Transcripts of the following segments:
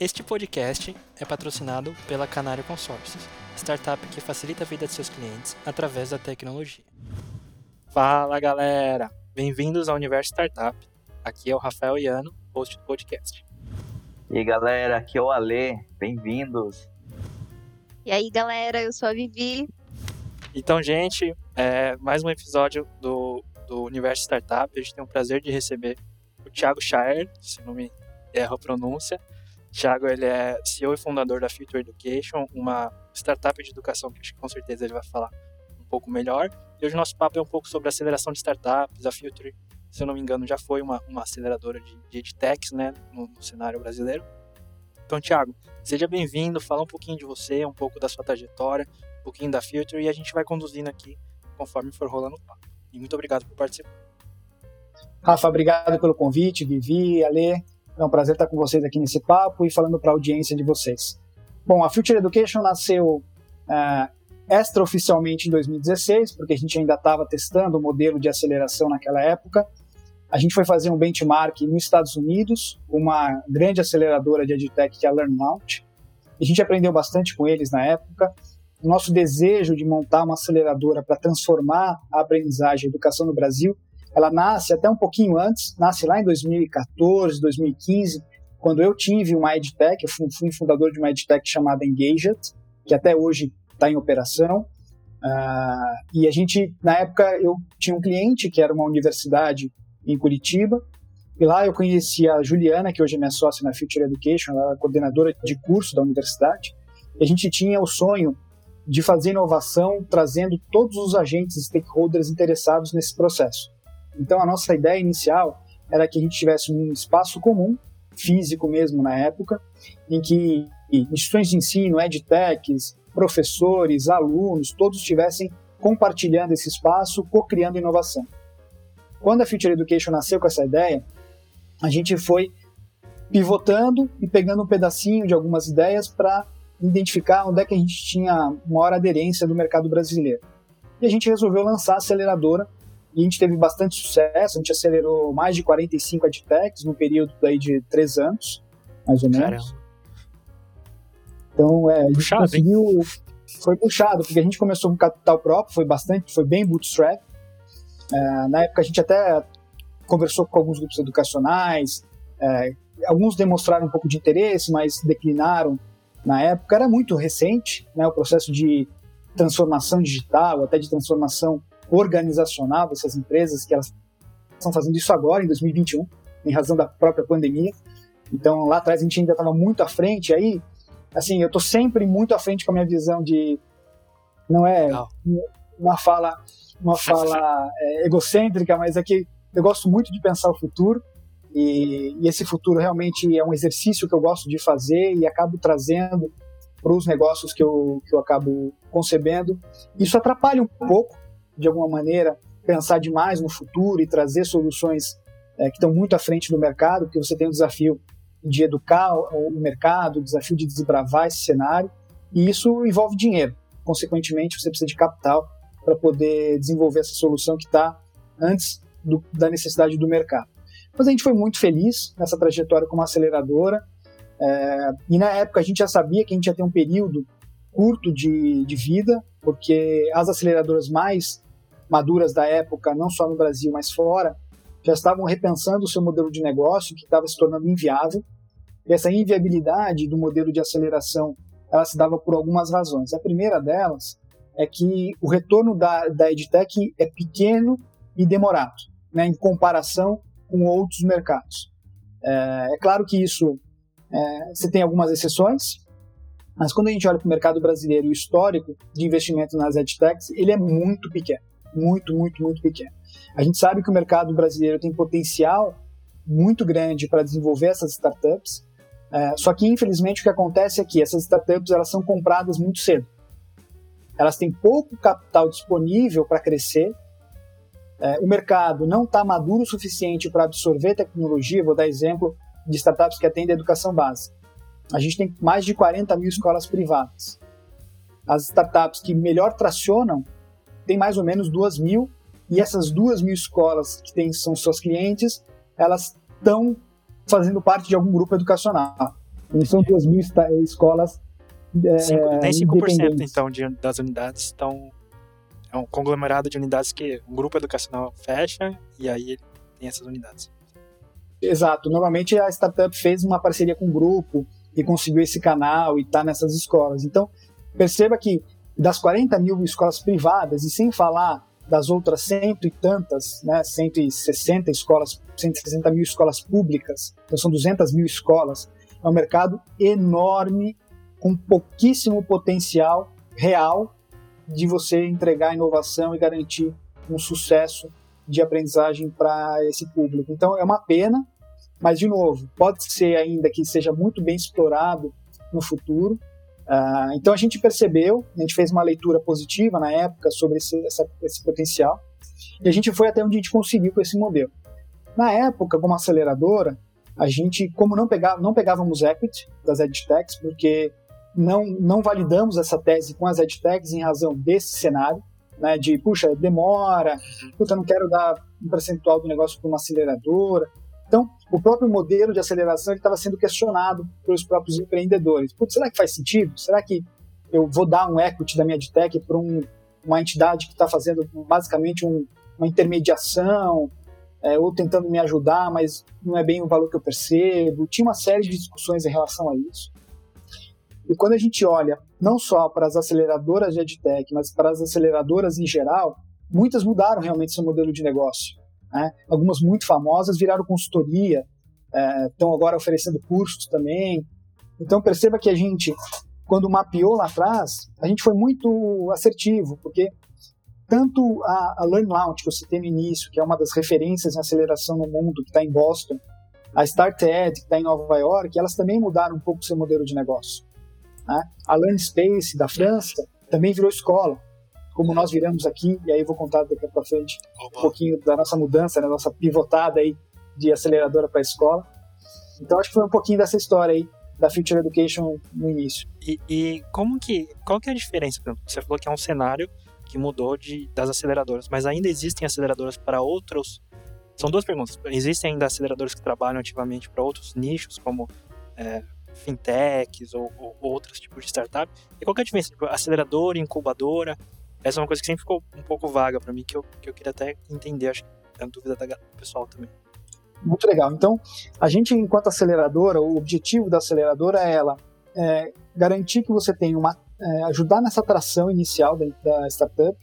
Este podcast é patrocinado pela Canário Consórcios, startup que facilita a vida de seus clientes através da tecnologia. Fala galera, bem-vindos ao Universo Startup. Aqui é o Rafael Iano, host do podcast. E aí galera, aqui é o Ale, bem-vindos. E aí galera, eu sou a Vivi. Então, gente, é mais um episódio do, do Universo Startup. A gente tem o prazer de receber o Thiago Shire, se não me erro a pronúncia. Thiago, ele é CEO e fundador da Future Education, uma startup de educação que acho que com certeza ele vai falar um pouco melhor. E hoje o nosso papo é um pouco sobre aceleração de startups. A Future, se eu não me engano, já foi uma, uma aceleradora de, de edtechs né, no, no cenário brasileiro. Então, Thiago, seja bem-vindo, fala um pouquinho de você, um pouco da sua trajetória, um pouquinho da Future e a gente vai conduzindo aqui conforme for rolando o papo. E muito obrigado por participar. Rafa, obrigado pelo convite, Vivi, Ale. É um prazer estar com vocês aqui nesse papo e falando para a audiência de vocês. Bom, a Future Education nasceu uh, extraoficialmente em 2016, porque a gente ainda estava testando o modelo de aceleração naquela época. A gente foi fazer um benchmark nos Estados Unidos, uma grande aceleradora de EdTech que é a LearnLaunch. A gente aprendeu bastante com eles na época. O nosso desejo de montar uma aceleradora para transformar a aprendizagem e a educação no Brasil ela nasce até um pouquinho antes, nasce lá em 2014, 2015, quando eu tive uma EdTech, eu fui fundador de uma EdTech chamada Engaged, que até hoje está em operação. Uh, e a gente, na época, eu tinha um cliente que era uma universidade em Curitiba, e lá eu conheci a Juliana, que hoje é minha sócia na Future Education, ela é coordenadora de curso da universidade, e a gente tinha o sonho de fazer inovação trazendo todos os agentes stakeholders interessados nesse processo. Então a nossa ideia inicial era que a gente tivesse um espaço comum, físico mesmo na época, em que instituições de ensino, edtechs, professores, alunos, todos estivessem compartilhando esse espaço, co-criando inovação. Quando a Future Education nasceu com essa ideia, a gente foi pivotando e pegando um pedacinho de algumas ideias para identificar onde é que a gente tinha maior aderência do mercado brasileiro. E a gente resolveu lançar a aceleradora e a gente teve bastante sucesso, a gente acelerou mais de 45 edtechs no período daí de três anos, mais ou menos. Caramba. Então, é, a gente puxado, conseguiu... Hein? Foi puxado, porque a gente começou com capital próprio, foi bastante, foi bem bootstrap. É, na época a gente até conversou com alguns grupos educacionais, é, alguns demonstraram um pouco de interesse, mas declinaram na época. Era muito recente, né, o processo de transformação digital, até de transformação organizacional dessas empresas, que elas estão fazendo isso agora, em 2021, em razão da própria pandemia. Então, lá atrás a gente ainda estava muito à frente. Aí, assim, eu estou sempre muito à frente com a minha visão de. Não é uma fala, uma fala é, egocêntrica, mas é que eu gosto muito de pensar o futuro. E, e, esse futuro realmente é um exercício que eu gosto de fazer e acabo trazendo para os negócios que eu, que eu acabo concebendo. Isso atrapalha um pouco, de alguma maneira, pensar demais no futuro e trazer soluções é, que estão muito à frente do mercado, porque você tem o desafio de educar o mercado, o desafio de desbravar esse cenário, e isso envolve dinheiro. Consequentemente, você precisa de capital para poder desenvolver essa solução que está antes do, da necessidade do mercado. Mas a gente foi muito feliz nessa trajetória como aceleradora, é, e na época a gente já sabia que a gente ia ter um período curto de, de vida, porque as aceleradoras mais maduras da época, não só no Brasil, mas fora, já estavam repensando o seu modelo de negócio, que estava se tornando inviável. E essa inviabilidade do modelo de aceleração, ela se dava por algumas razões. A primeira delas é que o retorno da, da EdTech é pequeno e demorado, né, em comparação com outros mercados. É, é claro que isso, é, você tem algumas exceções, mas quando a gente olha para o mercado brasileiro, o histórico de investimento nas EdTechs, ele é muito pequeno muito, muito, muito pequeno. A gente sabe que o mercado brasileiro tem potencial muito grande para desenvolver essas startups, é, só que infelizmente o que acontece é que essas startups elas são compradas muito cedo. Elas têm pouco capital disponível para crescer. É, o mercado não está maduro o suficiente para absorver tecnologia. Vou dar exemplo de startups que atendem a educação básica. A gente tem mais de 40 mil escolas privadas. As startups que melhor tracionam tem mais ou menos duas mil, e essas duas mil escolas que tem, são suas clientes, elas estão fazendo parte de algum grupo educacional. Não são 2 mil escolas. É, Cinco, nem 5% então de, das unidades estão. É um conglomerado de unidades que um grupo educacional fecha e aí tem essas unidades. Exato. Normalmente a startup fez uma parceria com um grupo e conseguiu esse canal e está nessas escolas. Então, perceba que das 40 mil escolas privadas, e sem falar das outras cento e tantas, né, 160 escolas, 160 mil escolas públicas, então são 200 mil escolas, é um mercado enorme, com pouquíssimo potencial real de você entregar inovação e garantir um sucesso de aprendizagem para esse público. Então é uma pena, mas de novo, pode ser ainda que seja muito bem explorado no futuro. Uh, então a gente percebeu, a gente fez uma leitura positiva na época sobre esse, essa, esse potencial e a gente foi até onde a gente conseguiu com esse modelo. Na época, como aceleradora, a gente, como não, pegava, não pegávamos equity das edtechs, porque não, não validamos essa tese com as edtechs em razão desse cenário, né, de, puxa, demora, uhum. puta, não quero dar um percentual do negócio para uma aceleradora. Então, o próprio modelo de aceleração estava sendo questionado pelos próprios empreendedores. Putz, será que faz sentido? Será que eu vou dar um equity da minha edtech para um, uma entidade que está fazendo basicamente um, uma intermediação, é, ou tentando me ajudar, mas não é bem o valor que eu percebo. Tinha uma série de discussões em relação a isso. E quando a gente olha não só para as aceleradoras de EdTech, mas para as aceleradoras em geral, muitas mudaram realmente seu modelo de negócio. Né? Algumas muito famosas viraram consultoria, é, estão agora oferecendo cursos também. Então perceba que a gente, quando mapeou lá atrás, a gente foi muito assertivo, porque tanto a, a Learn que eu citei no início, que é uma das referências em aceleração no mundo, que está em Boston, a StartEd, que está em Nova York, elas também mudaram um pouco seu modelo de negócio. Né? A Learn Space, da França, também virou escola, como nós viramos aqui, e aí eu vou contar daqui para frente Opa. um pouquinho da nossa mudança, da né, nossa pivotada aí de aceleradora para escola. Então acho que foi um pouquinho dessa história aí da Future Education no início. E, e como que, qual que é a diferença? Você falou que é um cenário que mudou de, das aceleradoras, mas ainda existem aceleradoras para outros. São duas perguntas. Existem ainda aceleradoras que trabalham ativamente para outros nichos, como é, fintechs ou, ou, outros tipos de startup? E qual é a diferença? Tipo, aceleradora, incubadora? Essa é uma coisa que sempre ficou um pouco vaga para mim, que eu, que eu queria até entender, acho que é uma dúvida da pessoal também. Muito legal. Então, a gente, enquanto aceleradora, o objetivo da aceleradora é ela é, garantir que você tenha uma é, ajudar nessa atração inicial da, da startup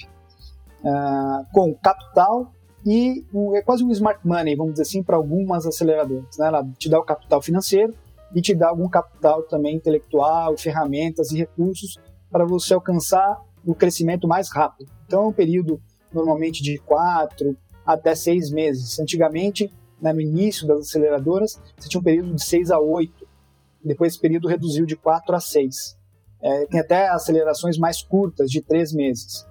é, com capital e um, é quase um smart money, vamos dizer assim, para algumas aceleradoras. Né? Ela te dá o capital financeiro e te dá algum capital também intelectual, ferramentas e recursos para você alcançar o crescimento mais rápido. Então é um período normalmente de quatro até seis meses. Antigamente, né, no início das aceleradoras, você tinha um período de seis a oito. Depois esse período reduziu de quatro a seis. É, tem até acelerações mais curtas, de três meses.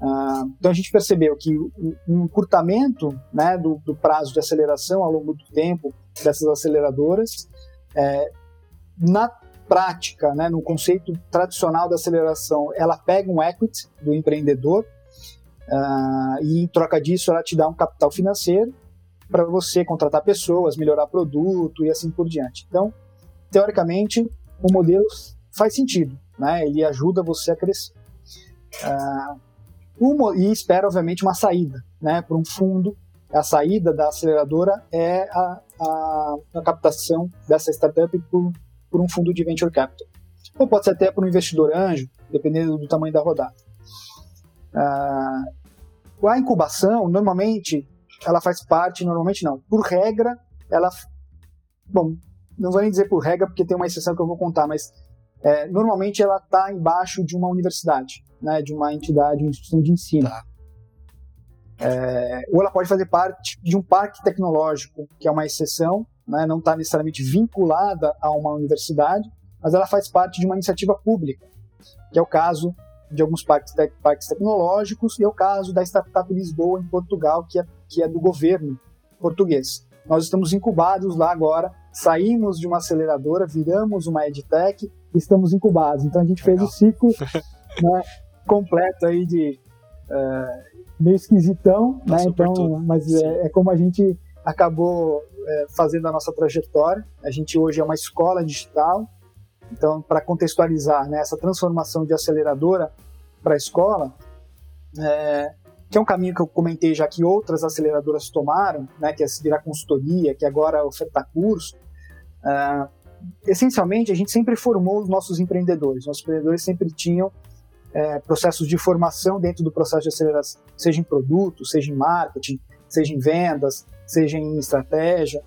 Ah, então a gente percebeu que um encurtamento né, do, do, prazo de aceleração ao longo do tempo dessas aceleradoras, é, na prática, né, no conceito tradicional da aceleração, ela pega um equity do empreendedor ah, e em troca disso ela te dá um capital financeiro para você contratar pessoas, melhorar produto e assim por diante. Então, teoricamente, o modelo faz sentido né? Ele ajuda você a crescer. Uh, uma, e espera, obviamente, uma saída, né? Para um fundo. A saída da aceleradora é a, a, a captação dessa startup por, por um fundo de venture capital. Ou pode ser até por um investidor anjo, dependendo do tamanho da rodada. Uh, a incubação, normalmente, ela faz parte, normalmente não, por regra, ela. Bom, não vou nem dizer por regra, porque tem uma exceção que eu vou contar, mas é, normalmente ela está embaixo de uma universidade, né, de uma entidade, uma instituição de ensino. Tá. É, ou ela pode fazer parte de um parque tecnológico, que é uma exceção, né, não está necessariamente vinculada a uma universidade, mas ela faz parte de uma iniciativa pública, que é o caso de alguns parques, te parques tecnológicos e é o caso da Startup Lisboa, em Portugal, que é, que é do governo português. Nós estamos incubados lá agora, saímos de uma aceleradora, viramos uma edtech estamos incubados. Então a gente Legal. fez o ciclo né, completo aí de uh, meio esquisitão, né? Então, mas é, é, como a gente acabou é, fazendo a nossa trajetória. A gente hoje é uma escola digital, Então, para contextualizar né, essa transformação de aceleradora para a escola, é, que é um caminho que eu comentei já que outras aceleradoras tomaram, né, que é virar consultoria, que agora é ofertar curso. É, essencialmente, a gente sempre formou os nossos empreendedores. Nossos empreendedores sempre tinham é, processos de formação dentro do processo de aceleração, seja em produto, seja em marketing, seja em vendas, seja em estratégia.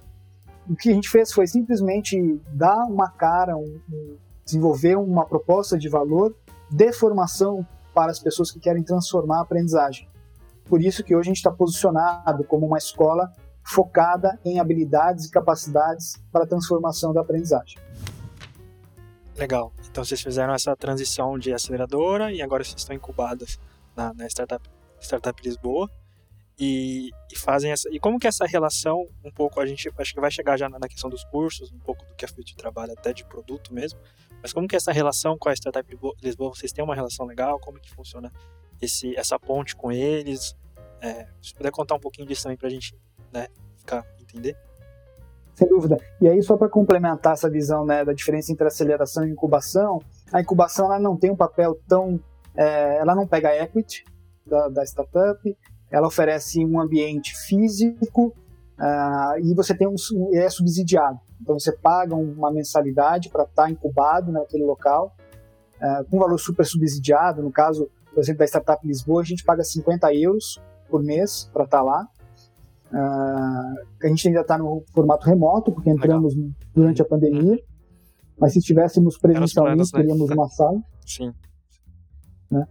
O que a gente fez foi simplesmente dar uma cara, um, um, desenvolver uma proposta de valor de formação para as pessoas que querem transformar a aprendizagem. Por isso que hoje a gente está posicionado como uma escola focada em habilidades e capacidades para a transformação da aprendizagem. Legal. Então vocês fizeram essa transição de aceleradora e agora vocês estão incubadas na, na startup, startup Lisboa e, e, fazem essa. E como que essa relação, um pouco, a gente acho que vai chegar já na, questão dos cursos, um pouco do que a FIT trabalha, até de produto mesmo, mas como que essa relação com a startup Lisboa, vocês têm uma relação legal? Como que funciona esse, essa ponte com eles? É, se puder contar um pouquinho disso também para a gente né, ficar, entender. Sem dúvida. E aí, só para complementar essa visão né, da diferença entre aceleração e incubação, a incubação ela não tem um papel tão. É, ela não pega equity da, da startup, ela oferece um ambiente físico uh, e você tem um, é subsidiado. Então você paga uma mensalidade para estar tá incubado naquele local, uh, com valor super subsidiado. No caso, por exemplo, da Startup Lisboa, a gente paga 50 euros por mês para estar tá lá. Uh, a gente ainda está no formato remoto, porque entramos Legal. durante a pandemia. Uhum. Mas se estivéssemos presencialmente, planos, né? teríamos uma sala. Sim. Né?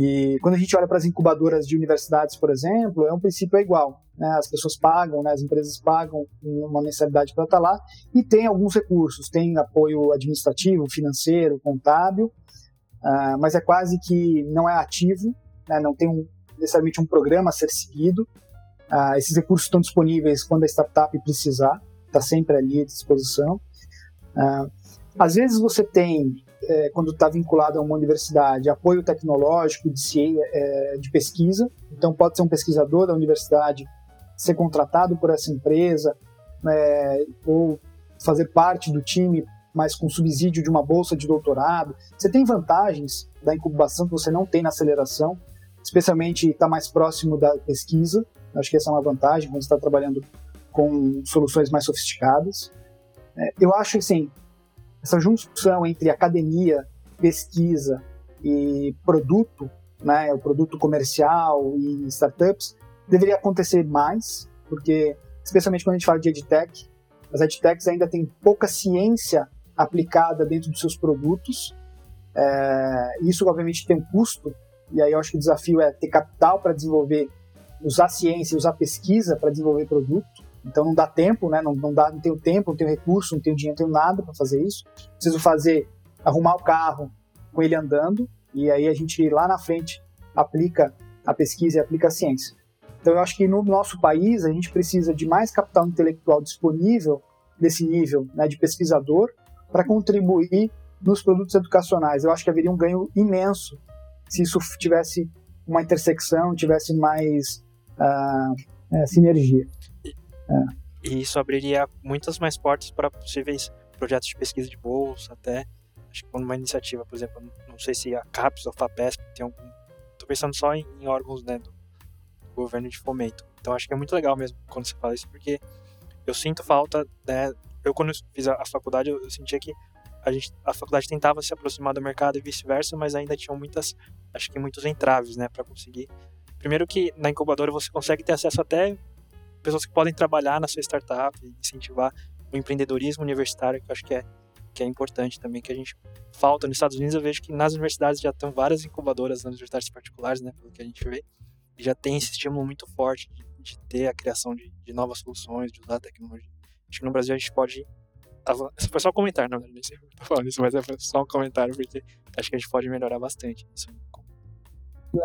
E quando a gente olha para as incubadoras de universidades, por exemplo, é um princípio igual. Né? As pessoas pagam, né? as empresas pagam uma mensalidade para estar lá e tem alguns recursos, tem apoio administrativo, financeiro, contábil, uh, mas é quase que não é ativo, né? não tem um, necessariamente um programa a ser seguido. Uh, esses recursos estão disponíveis quando a startup precisar, está sempre ali à disposição. Uh, às vezes você tem é, quando está vinculado a uma universidade, apoio tecnológico de, é, de pesquisa. Então, pode ser um pesquisador da universidade ser contratado por essa empresa é, ou fazer parte do time, mas com subsídio de uma bolsa de doutorado. Você tem vantagens da incubação que você não tem na aceleração, especialmente está mais próximo da pesquisa. Acho que essa é uma vantagem quando está trabalhando com soluções mais sofisticadas. É, eu acho que, assim, essa junção entre academia, pesquisa e produto, né, o produto comercial e startups, deveria acontecer mais, porque especialmente quando a gente fala de edtech, as edtechs ainda têm pouca ciência aplicada dentro dos seus produtos. É, isso obviamente tem um custo, e aí eu acho que o desafio é ter capital para desenvolver, usar ciência, usar pesquisa para desenvolver produto. Então não dá tempo, né? Não, não, dá, não tenho tempo, não tenho recurso, não tenho dinheiro, não tenho nada para fazer isso. Preciso fazer, arrumar o carro com ele andando, e aí a gente lá na frente aplica a pesquisa e aplica a ciência. Então eu acho que no nosso país a gente precisa de mais capital intelectual disponível desse nível né, de pesquisador para contribuir nos produtos educacionais. Eu acho que haveria um ganho imenso se isso tivesse uma intersecção, tivesse mais uh, é, sinergia. É. E isso abriria muitas mais portas para possíveis projetos de pesquisa de bolsa, até. Acho que uma iniciativa, por exemplo, não sei se a CAPES ou a FAPESP tem algum. Estou pensando só em, em órgãos né, do, governo de fomento. Então acho que é muito legal mesmo quando você fala isso, porque eu sinto falta, né? Eu, quando fiz a, a faculdade, eu, eu sentia que a, gente, a faculdade tentava se aproximar do mercado e vice-versa, mas ainda tinham muitas, acho que muitos entraves, né, para conseguir. Primeiro que na incubadora você consegue ter acesso até pessoas que podem trabalhar na sua startup, incentivar o empreendedorismo universitário, que eu acho que é, que é importante também, que a gente falta. Nos Estados Unidos eu vejo que nas universidades já estão várias incubadoras nas universidades particulares, né, pelo que a gente vê, e já tem esse estímulo muito forte de, de ter a criação de, de, novas soluções, de usar a tecnologia. Acho que no Brasil a gente pode... Foi só um comentário, verdade, nem sei tô falando isso, mas é só um comentário, porque acho que a gente pode melhorar bastante isso.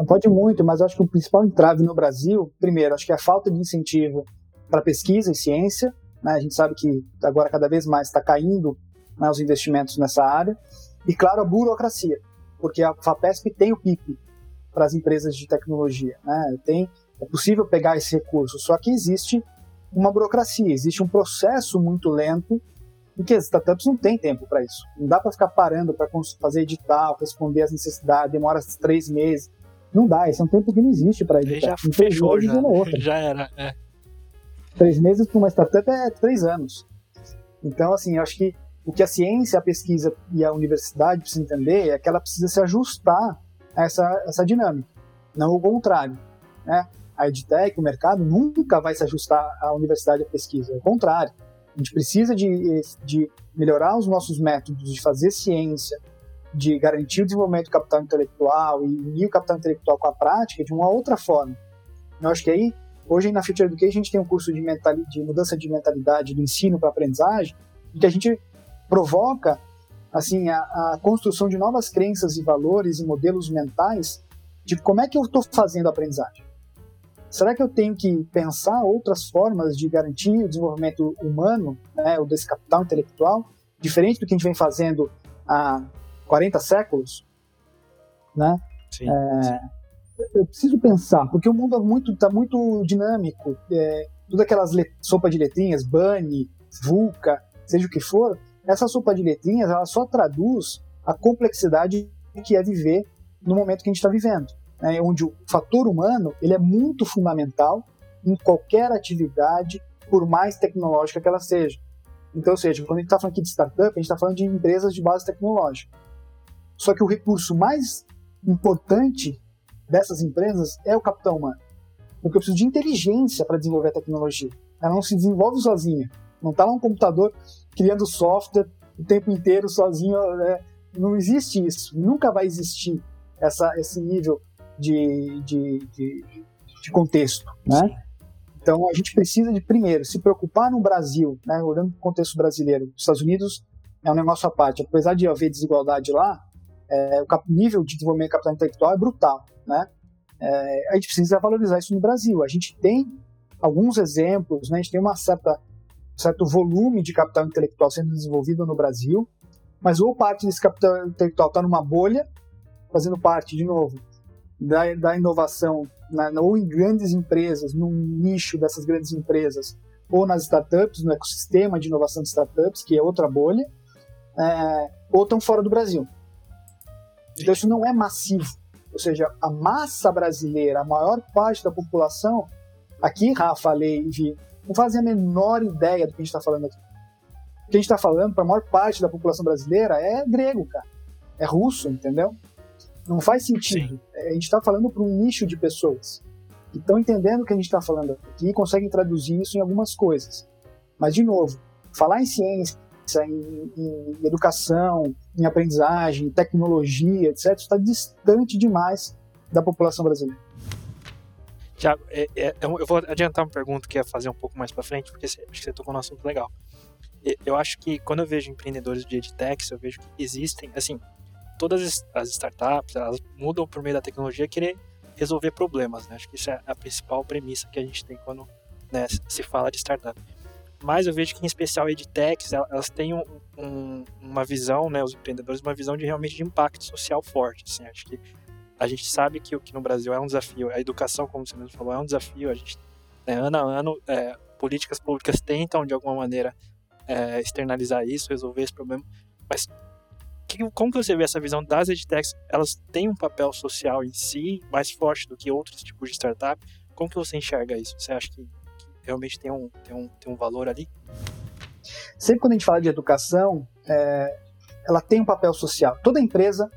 Pode muito, mas acho que o principal entrave no Brasil, primeiro, acho que é a falta de incentivo para pesquisa e ciência. Né? A gente sabe que agora cada vez mais está caindo né, os investimentos nessa área. E, claro, a burocracia, porque a FAPESP tem o PIP para as empresas de tecnologia. Né? Tem, é possível pegar esse recurso, só que existe uma burocracia, existe um processo muito lento Porque as startups não têm tempo para isso. Não dá para ficar parando para fazer edital, responder às necessidades, demora três meses. Não dá, esse é um tempo que não existe para editar. Já fechou, já, já era. É. Três meses para uma startup é três anos. Então, assim, eu acho que o que a ciência, a pesquisa e a universidade precisam entender é que ela precisa se ajustar a essa, essa dinâmica, não o contrário. Né? A EdTech, o mercado, nunca vai se ajustar à universidade e à pesquisa, ao contrário. A gente precisa de, de melhorar os nossos métodos de fazer ciência, de garantir o desenvolvimento do capital intelectual e unir o capital intelectual com a prática de uma outra forma. Eu acho que aí, hoje na Future Education, a gente tem um curso de, de mudança de mentalidade do ensino para aprendizagem, em que a gente provoca assim a, a, construção de novas crenças e valores e modelos mentais de como é que eu estou fazendo a aprendizagem. Será que eu tenho que pensar outras formas de garantir o desenvolvimento humano, né, ou desse capital intelectual, diferente do que a gente vem fazendo há 40 séculos? Né? Sim, é, sim. Eu preciso pensar, porque o mundo está muito, tá muito dinâmico. É, todas aquelas sopa de letrinhas, Bunny, VUCA, seja o que for, essa sopa de letrinhas ela só traduz a complexidade que é viver no momento que a gente está vivendo né, onde o fator humano ele é muito fundamental em qualquer atividade, por mais tecnológica que ela seja. Então, ou seja, quando a gente está falando aqui de startup, a gente está falando de empresas de base tecnológica. Só que o recurso mais importante dessas empresas é o capital humano. Porque eu preciso de inteligência para desenvolver a tecnologia. Ela não se desenvolve sozinha. Não está lá um computador criando software o tempo inteiro sozinho. Né? Não existe isso. Nunca vai existir essa, esse nível de, de, de, de contexto, né? Então a gente precisa de primeiro se preocupar no Brasil, né, olhando para o contexto brasileiro. Os Estados Unidos é um negócio à parte. Apesar de haver desigualdade lá, é, o nível de desenvolvimento de capital intelectual é brutal, né? É, a gente precisa valorizar isso no Brasil. A gente tem alguns exemplos, né? A gente tem uma certa certo volume de capital intelectual sendo desenvolvido no Brasil, mas ou parte desse capital intelectual está numa bolha, fazendo parte de novo da, da inovação na, ou em grandes empresas, num nicho dessas grandes empresas, ou nas startups, no ecossistema de inovação de startups, que é outra bolha, é, ou estão fora do Brasil. Então isso não é massivo. Ou seja, a massa brasileira, a maior parte da população, aqui, Rafa, Ale e Vi, não fazem a menor ideia do que a gente está falando aqui. O que a gente está falando para a maior parte da população brasileira é grego, cara. É russo, entendeu? Não faz sentido. Sim. É, a gente está falando para um nicho de pessoas que estão entendendo o que a gente está falando aqui e conseguem traduzir isso em algumas coisas. Mas, de novo, falar em ciência, em, em educação, em aprendizagem, tecnologia, etc., está distante demais da população brasileira. Tiago, é, é, eu vou adiantar uma pergunta que ia fazer um pouco mais para frente, porque acho que você tocou num assunto legal. Eu acho que quando eu vejo empreendedores de edtechs, eu vejo que existem, assim, todas as startups, elas mudam por meio da tecnologia querer resolver problemas, né? Acho que isso é a principal premissa que a gente tem quando né, se fala de startup. Mas eu vejo que, em especial, edtechs, elas têm um, um, uma visão, né, os empreendedores, uma visão de realmente de impacto social forte. Assim, acho que a gente sabe que o que no Brasil é um desafio, a educação, como você mesmo falou, é um desafio. A gente, né, ano a ano, é, políticas públicas tentam, de alguma maneira, é, externalizar isso, resolver esse problema. Mas que, como que você vê essa visão das edtechs? Elas têm um papel social em si mais forte do que outros tipos de startup? Como que você enxerga isso? Você acha que, realmente tem um, tem, um, tem um valor ali? Sempre quando a gente fala de educação, é, ela tem um papel social. Toda empresa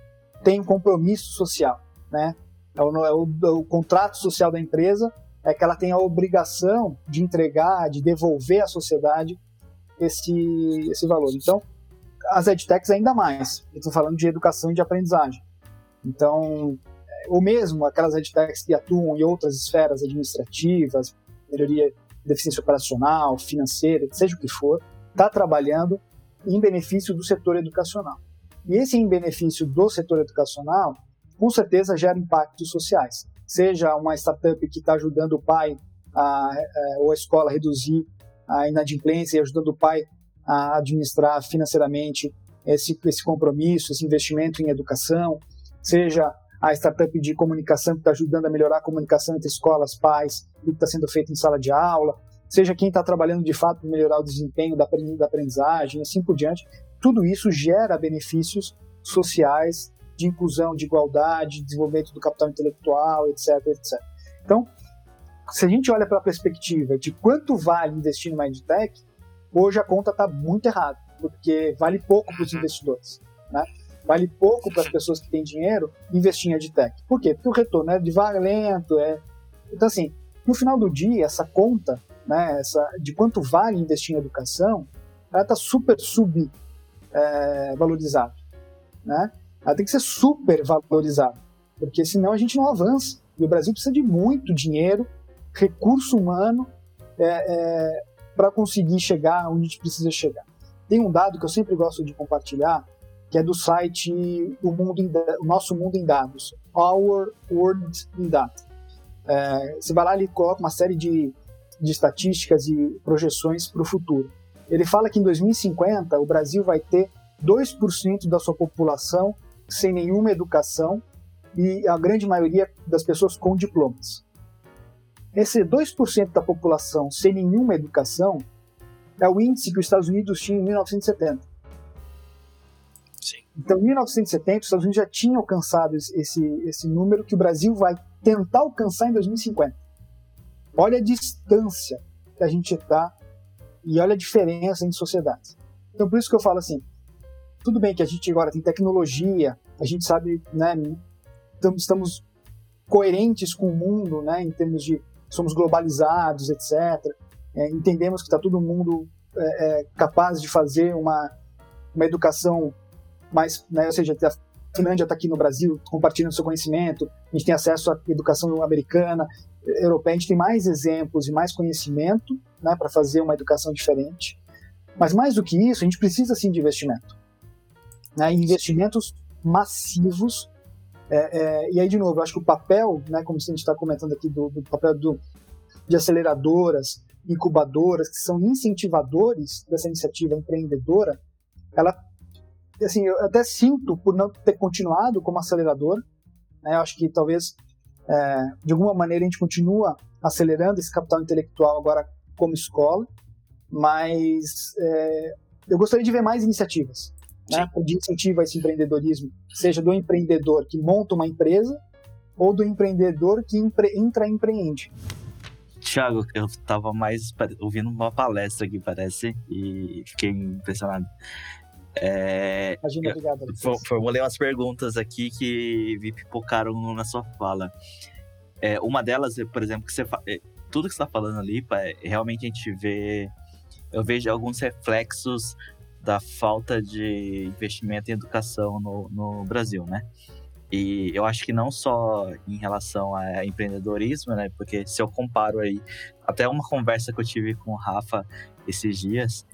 tem um compromisso social, né? É o, é o, é o contrato social da empresa é que ela tem a obrigação de entregar, de devolver à sociedade esse, esse valor. Então, as edtechs ainda mais. Eu estou falando de educação e de aprendizagem. Então, ou mesmo aquelas edtechs que atuam em outras esferas administrativas, melhoria de eficiência operacional, financeira, seja o que for, está trabalhando em benefício do setor educacional. E esse em benefício do setor educacional, com certeza gera impactos sociais. Seja uma startup que está ajudando o pai a, a, é, ou a escola a reduzir a inadimplência e ajudando o pai a administrar financeiramente esse, esse compromisso, esse investimento em educação, seja a startup de comunicação que está ajudando a melhorar a comunicação entre escolas, pais, o que está sendo feito em sala de aula, seja quem está trabalhando de fato para melhorar o desempenho da aprendizagem, assim por diante. Tudo isso gera benefícios sociais de inclusão, de igualdade, desenvolvimento do capital intelectual, etc, etc. Então, se a gente olha para a perspectiva de quanto vale investir no MindTech, hoje a conta está muito errada, porque vale pouco para os uhum. investidores. Né? Vale pouco para as pessoas que têm dinheiro investir em EdTech. Por quê? Porque o retorno é devagar, lento. É... Então, assim, no final do dia, essa conta né, essa, de quanto vale investir em educação, ela está super subvalorizada. É, né? Ela tem que ser super valorizada, porque senão a gente não avança. E o Brasil precisa de muito dinheiro, recurso humano, é, é, para conseguir chegar onde a gente precisa chegar. Tem um dado que eu sempre gosto de compartilhar, que é do site o, mundo em, o Nosso Mundo em Dados, Our World in Data. É, você vai lá e coloca uma série de, de estatísticas e projeções para o futuro. Ele fala que em 2050 o Brasil vai ter 2% da sua população sem nenhuma educação e a grande maioria das pessoas com diplomas. Esse 2% da população sem nenhuma educação é o índice que os Estados Unidos tinham em 1970. Então, em 1970, os Estados Unidos já tinham alcançado esse, esse número que o Brasil vai tentar alcançar em 2050. Olha a distância que a gente está e olha a diferença em sociedades. Então, por isso que eu falo assim: tudo bem que a gente agora tem tecnologia, a gente sabe, né, estamos coerentes com o mundo, né, em termos de somos globalizados, etc. É, entendemos que está todo mundo é, é, capaz de fazer uma, uma educação mais, né, ou seja, a Finlândia está aqui no Brasil compartilhando seu conhecimento, a gente tem acesso à educação americana, europeia, a gente tem mais exemplos e mais conhecimento né, para fazer uma educação diferente. Mas mais do que isso, a gente precisa sim de investimento. Né, investimentos massivos é, é, e aí, de novo, eu acho que o papel, né, como a gente está comentando aqui, do, do papel do, de aceleradoras, incubadoras, que são incentivadores dessa iniciativa empreendedora, ela, assim, eu até sinto por não ter continuado como acelerador, né, eu acho que talvez, é, de alguma maneira, a gente continua acelerando esse capital intelectual agora como escola, mas é, eu gostaria de ver mais iniciativas né, de incentivo a esse empreendedorismo, seja do empreendedor que monta uma empresa ou do empreendedor que empre entra empreende. Tiago, eu estava mais ouvindo uma palestra aqui, parece, e fiquei impressionado. É, Imagina, obrigado. Eu formulei umas perguntas aqui que me pipocaram na sua fala. É, uma delas, por exemplo, que você é, tudo que você está falando ali, realmente a gente vê, eu vejo alguns reflexos da falta de investimento em educação no, no Brasil, né? E eu acho que não só em relação a empreendedorismo, né? Porque se eu comparo aí, até uma conversa que eu tive com o Rafa esses dias,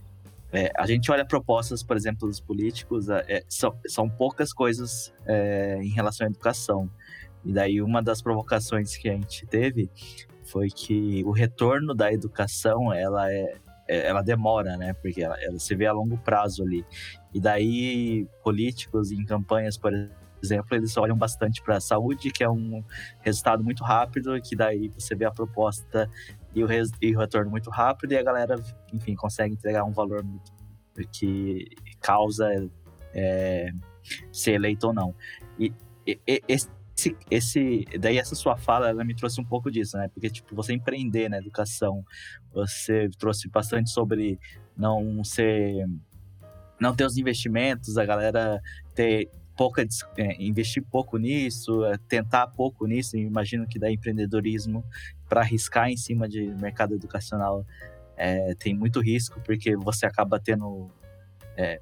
é, a gente olha propostas, por exemplo, dos políticos, é, é são, são poucas coisas é, em relação à educação. E daí uma das provocações que a gente teve foi que o retorno da educação, ela é, é, ela demora, né? Porque ela, ela se vê a longo prazo ali. E daí, políticos em campanhas, por exemplo, eles olham bastante para a saúde, que é um resultado muito rápido, que daí você vê a proposta e o, res, e o retorno muito rápido, e a galera, enfim, consegue entregar um valor que causa é, ser eleito ou não. E, e, esse, esse, daí essa sua fala, ela me trouxe um pouco disso, né? Porque, tipo, você empreender na educação, você trouxe bastante sobre não ser, não ter os investimentos, a galera ter pouca, é, investir pouco nisso, é, tentar pouco nisso, imagino que dá empreendedorismo para arriscar em cima de mercado educacional é, tem muito risco, porque você acaba tendo é,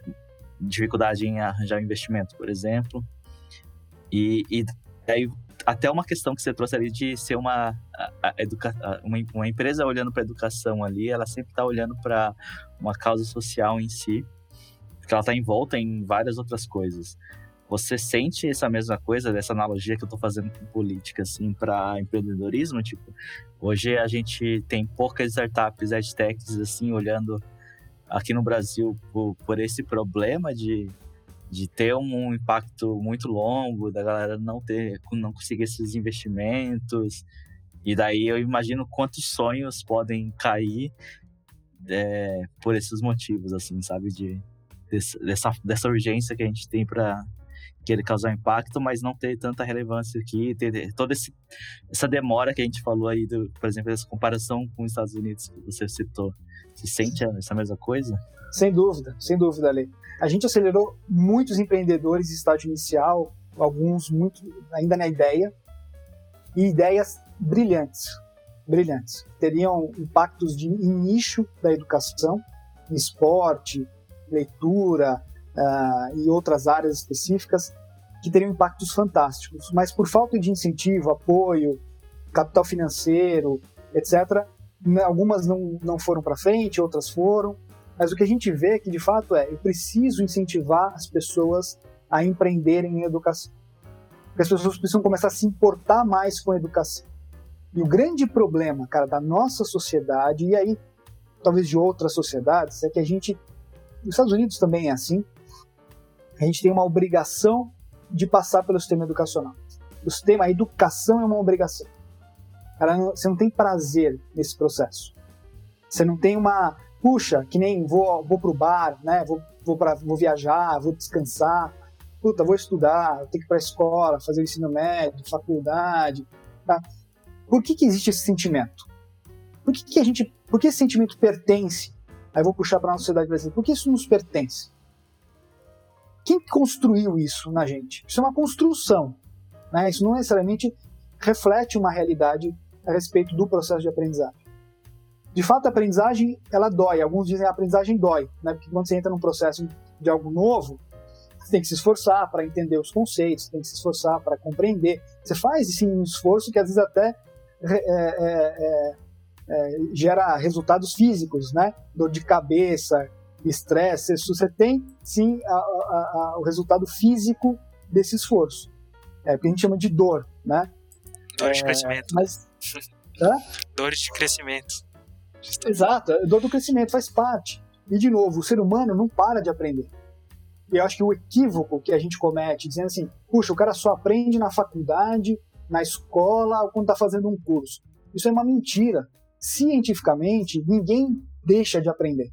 dificuldade em arranjar investimento, por exemplo. E, e aí, até uma questão que você trouxe ali de ser uma, a, educa, uma, uma empresa olhando para a educação ali, ela sempre está olhando para uma causa social em si, porque ela está envolta em várias outras coisas. Você sente essa mesma coisa, dessa analogia que eu estou fazendo com política, assim, para empreendedorismo? Tipo, hoje a gente tem poucas startups, edtechs, assim, olhando aqui no Brasil por, por esse problema de de ter um impacto muito longo, da galera não ter, não conseguir esses investimentos. E daí eu imagino quantos sonhos podem cair é, por esses motivos, assim, sabe? De, dessa, dessa urgência que a gente tem para querer causar impacto, mas não ter tanta relevância aqui, ter toda esse, essa demora que a gente falou aí, do, por exemplo, essa comparação com os Estados Unidos que você citou. Você sente essa mesma coisa? Sem dúvida, sem dúvida, Ale. A gente acelerou muitos empreendedores em estágio inicial, alguns muito ainda na ideia, e ideias brilhantes, brilhantes. Teriam impactos de, em nicho da educação, esporte, leitura uh, e outras áreas específicas, que teriam impactos fantásticos. Mas por falta de incentivo, apoio, capital financeiro, etc., né, algumas não, não foram para frente, outras foram. Mas o que a gente vê é que, de fato, é eu preciso incentivar as pessoas a empreenderem em educação. Porque as pessoas precisam começar a se importar mais com a educação. E o grande problema, cara, da nossa sociedade, e aí talvez de outras sociedades, é que a gente, nos Estados Unidos também é assim, a gente tem uma obrigação de passar pelo sistema educacional. O sistema, a educação é uma obrigação. Você não tem prazer nesse processo. Você não tem uma, puxa, que nem vou, vou pro bar, né? Vou, vou, pra, vou viajar, vou descansar, puta, vou estudar, tenho que ir para a escola, fazer o ensino médio, faculdade, tá? Por que, que existe esse sentimento? Por que, que a gente, por que esse sentimento pertence? Aí vou puxar para a sociedade brasileira. Por que isso nos pertence? Quem construiu isso na gente? Isso é uma construção. Né? Isso não necessariamente reflete uma realidade a respeito do processo de aprendizagem. De fato, a aprendizagem ela dói. Alguns dizem que a aprendizagem dói, né? porque quando você entra num processo de algo novo, você tem que se esforçar para entender os conceitos, tem que se esforçar para compreender. Você faz sim um esforço que às vezes até é, é, é, é, gera resultados físicos, né? Dor de cabeça, estresse. Você tem sim a, a, a, o resultado físico desse esforço. É o que a gente chama de dor, né? Dor de é, crescimento. Mas, Dores de crescimento. Exato, a dor do crescimento faz parte. E, de novo, o ser humano não para de aprender. E eu acho que o equívoco que a gente comete, dizendo assim, puxa, o cara só aprende na faculdade na escola ou quando está fazendo um curso. Isso é uma mentira. Cientificamente, ninguém deixa de aprender.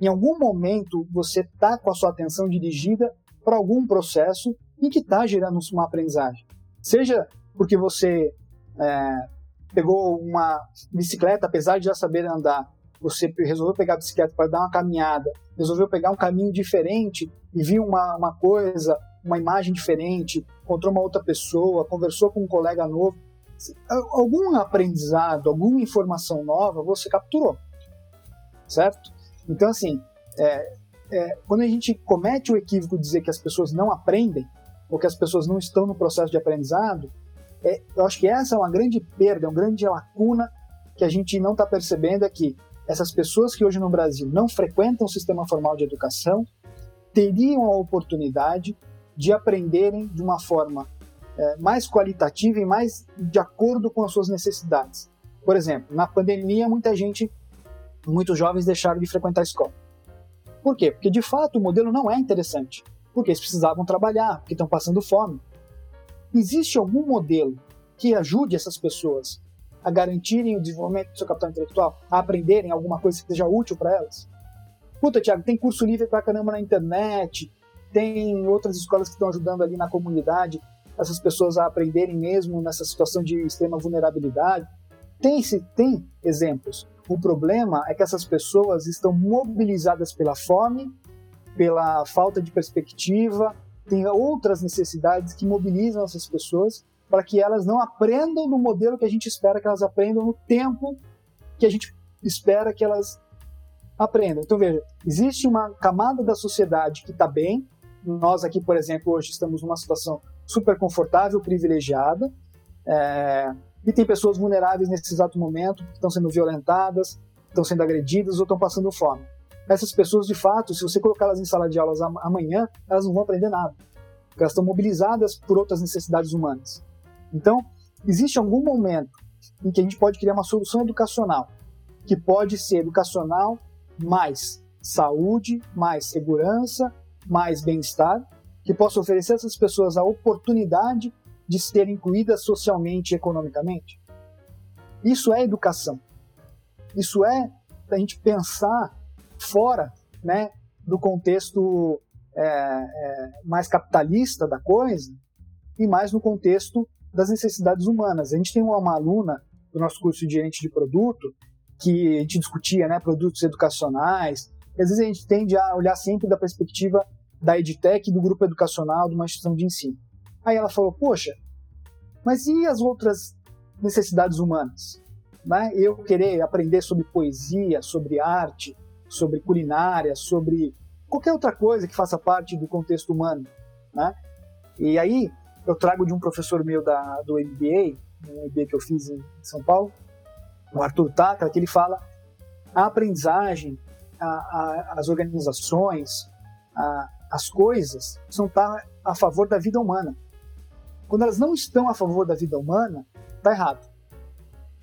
Em algum momento, você está com a sua atenção dirigida para algum processo em que está gerando uma aprendizagem. Seja porque você é, pegou uma bicicleta, apesar de já saber andar, você resolveu pegar a bicicleta para dar uma caminhada, resolveu pegar um caminho diferente e viu uma, uma coisa, uma imagem diferente, encontrou uma outra pessoa, conversou com um colega novo. Algum aprendizado, alguma informação nova você capturou, certo? Então, assim, é, é, quando a gente comete o equívoco de dizer que as pessoas não aprendem, ou que as pessoas não estão no processo de aprendizado, é, eu acho que essa é uma grande perda, uma grande lacuna que a gente não está percebendo é que essas pessoas que hoje no Brasil não frequentam o sistema formal de educação teriam a oportunidade de aprenderem de uma forma é, mais qualitativa e mais de acordo com as suas necessidades. Por exemplo, na pandemia, muita gente, muitos jovens deixaram de frequentar a escola. Por quê? Porque de fato o modelo não é interessante. Porque eles precisavam trabalhar, porque estão passando fome. Existe algum modelo que ajude essas pessoas a garantirem o desenvolvimento do seu capital intelectual, a aprenderem alguma coisa que seja útil para elas? Puta, Thiago, tem curso livre pra caramba na internet, tem outras escolas que estão ajudando ali na comunidade essas pessoas a aprenderem mesmo nessa situação de extrema vulnerabilidade. Tem, tem exemplos. O problema é que essas pessoas estão mobilizadas pela fome, pela falta de perspectiva, tem outras necessidades que mobilizam essas pessoas para que elas não aprendam no modelo que a gente espera que elas aprendam no tempo que a gente espera que elas aprendam. Então veja, existe uma camada da sociedade que está bem, nós aqui, por exemplo, hoje estamos numa situação super confortável, privilegiada, é, e tem pessoas vulneráveis nesse exato momento, que estão sendo violentadas, estão sendo agredidas ou estão passando fome. Essas pessoas, de fato, se você colocá-las em sala de aulas amanhã, elas não vão aprender nada, porque elas estão mobilizadas por outras necessidades humanas. Então, existe algum momento em que a gente pode criar uma solução educacional, que pode ser educacional mais saúde, mais segurança, mais bem-estar, que possa oferecer a essas pessoas a oportunidade de serem incluídas socialmente e economicamente? Isso é educação. Isso é a gente pensar fora né, do contexto é, é, mais capitalista da coisa e mais no contexto das necessidades humanas. A gente tem uma, aluna do nosso curso de gerente de produto que a gente discutia né, produtos educacionais. Às vezes a gente tende a olhar sempre da perspectiva da EdTech, do grupo educacional, de uma instituição de ensino. Aí ela falou, poxa, mas e as outras necessidades humanas? Né? Eu querer aprender sobre poesia, sobre arte, sobre culinária, sobre qualquer outra coisa que faça parte do contexto humano. Né? E aí eu trago de um professor meu da, do MBA, um MBA que eu fiz em São Paulo, o Arthur Tacla, que ele fala a aprendizagem, a, a, as organizações, a, as coisas são estar a favor da vida humana. Quando elas não estão a favor da vida humana, está errado.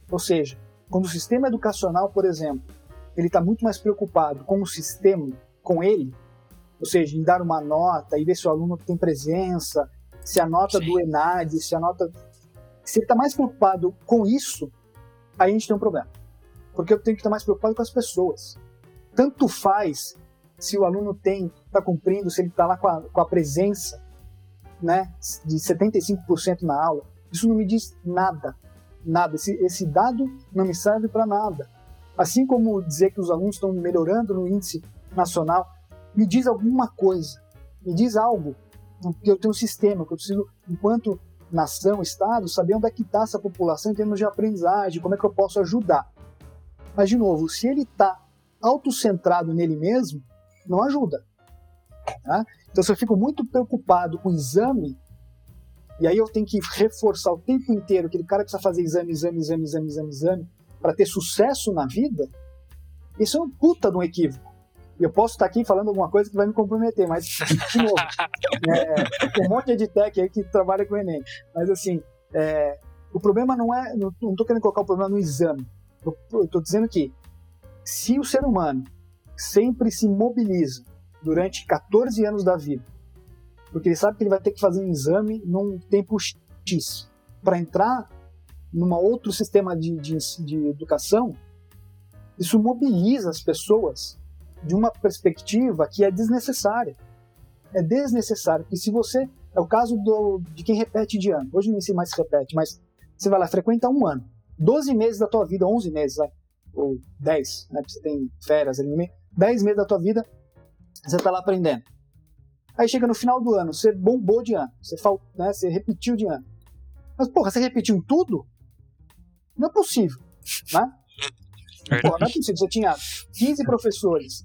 Ou seja, quando o sistema educacional, por exemplo, ele está muito mais preocupado com o sistema, com ele, ou seja, em dar uma nota e ver se o aluno tem presença, se a nota Sim. do ENAD, se a nota. Se ele está mais preocupado com isso, aí a gente tem um problema. Porque eu tenho que estar mais preocupado com as pessoas. Tanto faz se o aluno tem, está cumprindo, se ele está lá com a, com a presença né, de 75% na aula. Isso não me diz nada. Nada. Esse, esse dado não me serve para nada. Assim como dizer que os alunos estão melhorando no índice nacional, me diz alguma coisa. Me diz algo. Que eu tenho um sistema, que eu preciso, enquanto nação, Estado, saber onde é que está essa população em termos de aprendizagem, como é que eu posso ajudar. Mas, de novo, se ele está autocentrado nele mesmo, não ajuda. Tá? Então, se eu fico muito preocupado com o exame, e aí eu tenho que reforçar o tempo inteiro aquele cara precisa fazer exame, exame, exame, exame, exame, exame, para ter sucesso na vida, isso é um puta de um equívoco. E eu posso estar aqui falando alguma coisa que vai me comprometer, mas, de novo, é, tem um monte de edtech aí que trabalha com o Enem. Mas, assim, é, o problema não é. Não estou querendo colocar o problema no exame. Estou dizendo que se o ser humano sempre se mobiliza durante 14 anos da vida, porque ele sabe que ele vai ter que fazer um exame num tempo X para entrar num outro sistema de, de, de educação, isso mobiliza as pessoas de uma perspectiva que é desnecessária. É desnecessário, porque se você. É o caso do, de quem repete de ano. Hoje nem sei mais repete, mas você vai lá, frequenta um ano. 12 meses da tua vida, 11 meses, ou 10, né? Porque você tem férias ali no meio. 10 meses da tua vida, você está lá aprendendo. Aí chega no final do ano, você bombou de ano, você, fal, né, você repetiu de ano. Mas, porra, você repetiu tudo? Não é possível, né? Porra, não é possível. Você tinha 15 professores,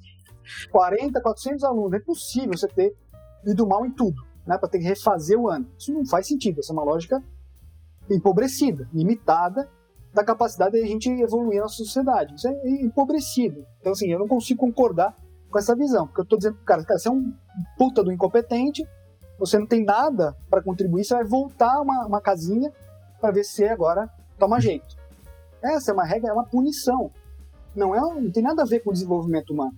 40, 400 alunos. É possível você ter ido mal em tudo, né? Para ter que refazer o ano. Isso não faz sentido. Essa é uma lógica empobrecida, limitada da capacidade de a gente evoluir na sociedade. Isso é empobrecido. Então, assim, eu não consigo concordar com essa visão. Porque eu estou dizendo, cara, cara, você é um puta do incompetente, você não tem nada para contribuir, você vai voltar uma, uma casinha para ver se agora toma jeito. Essa é uma regra, é uma punição. Não, é, não tem nada a ver com o desenvolvimento humano.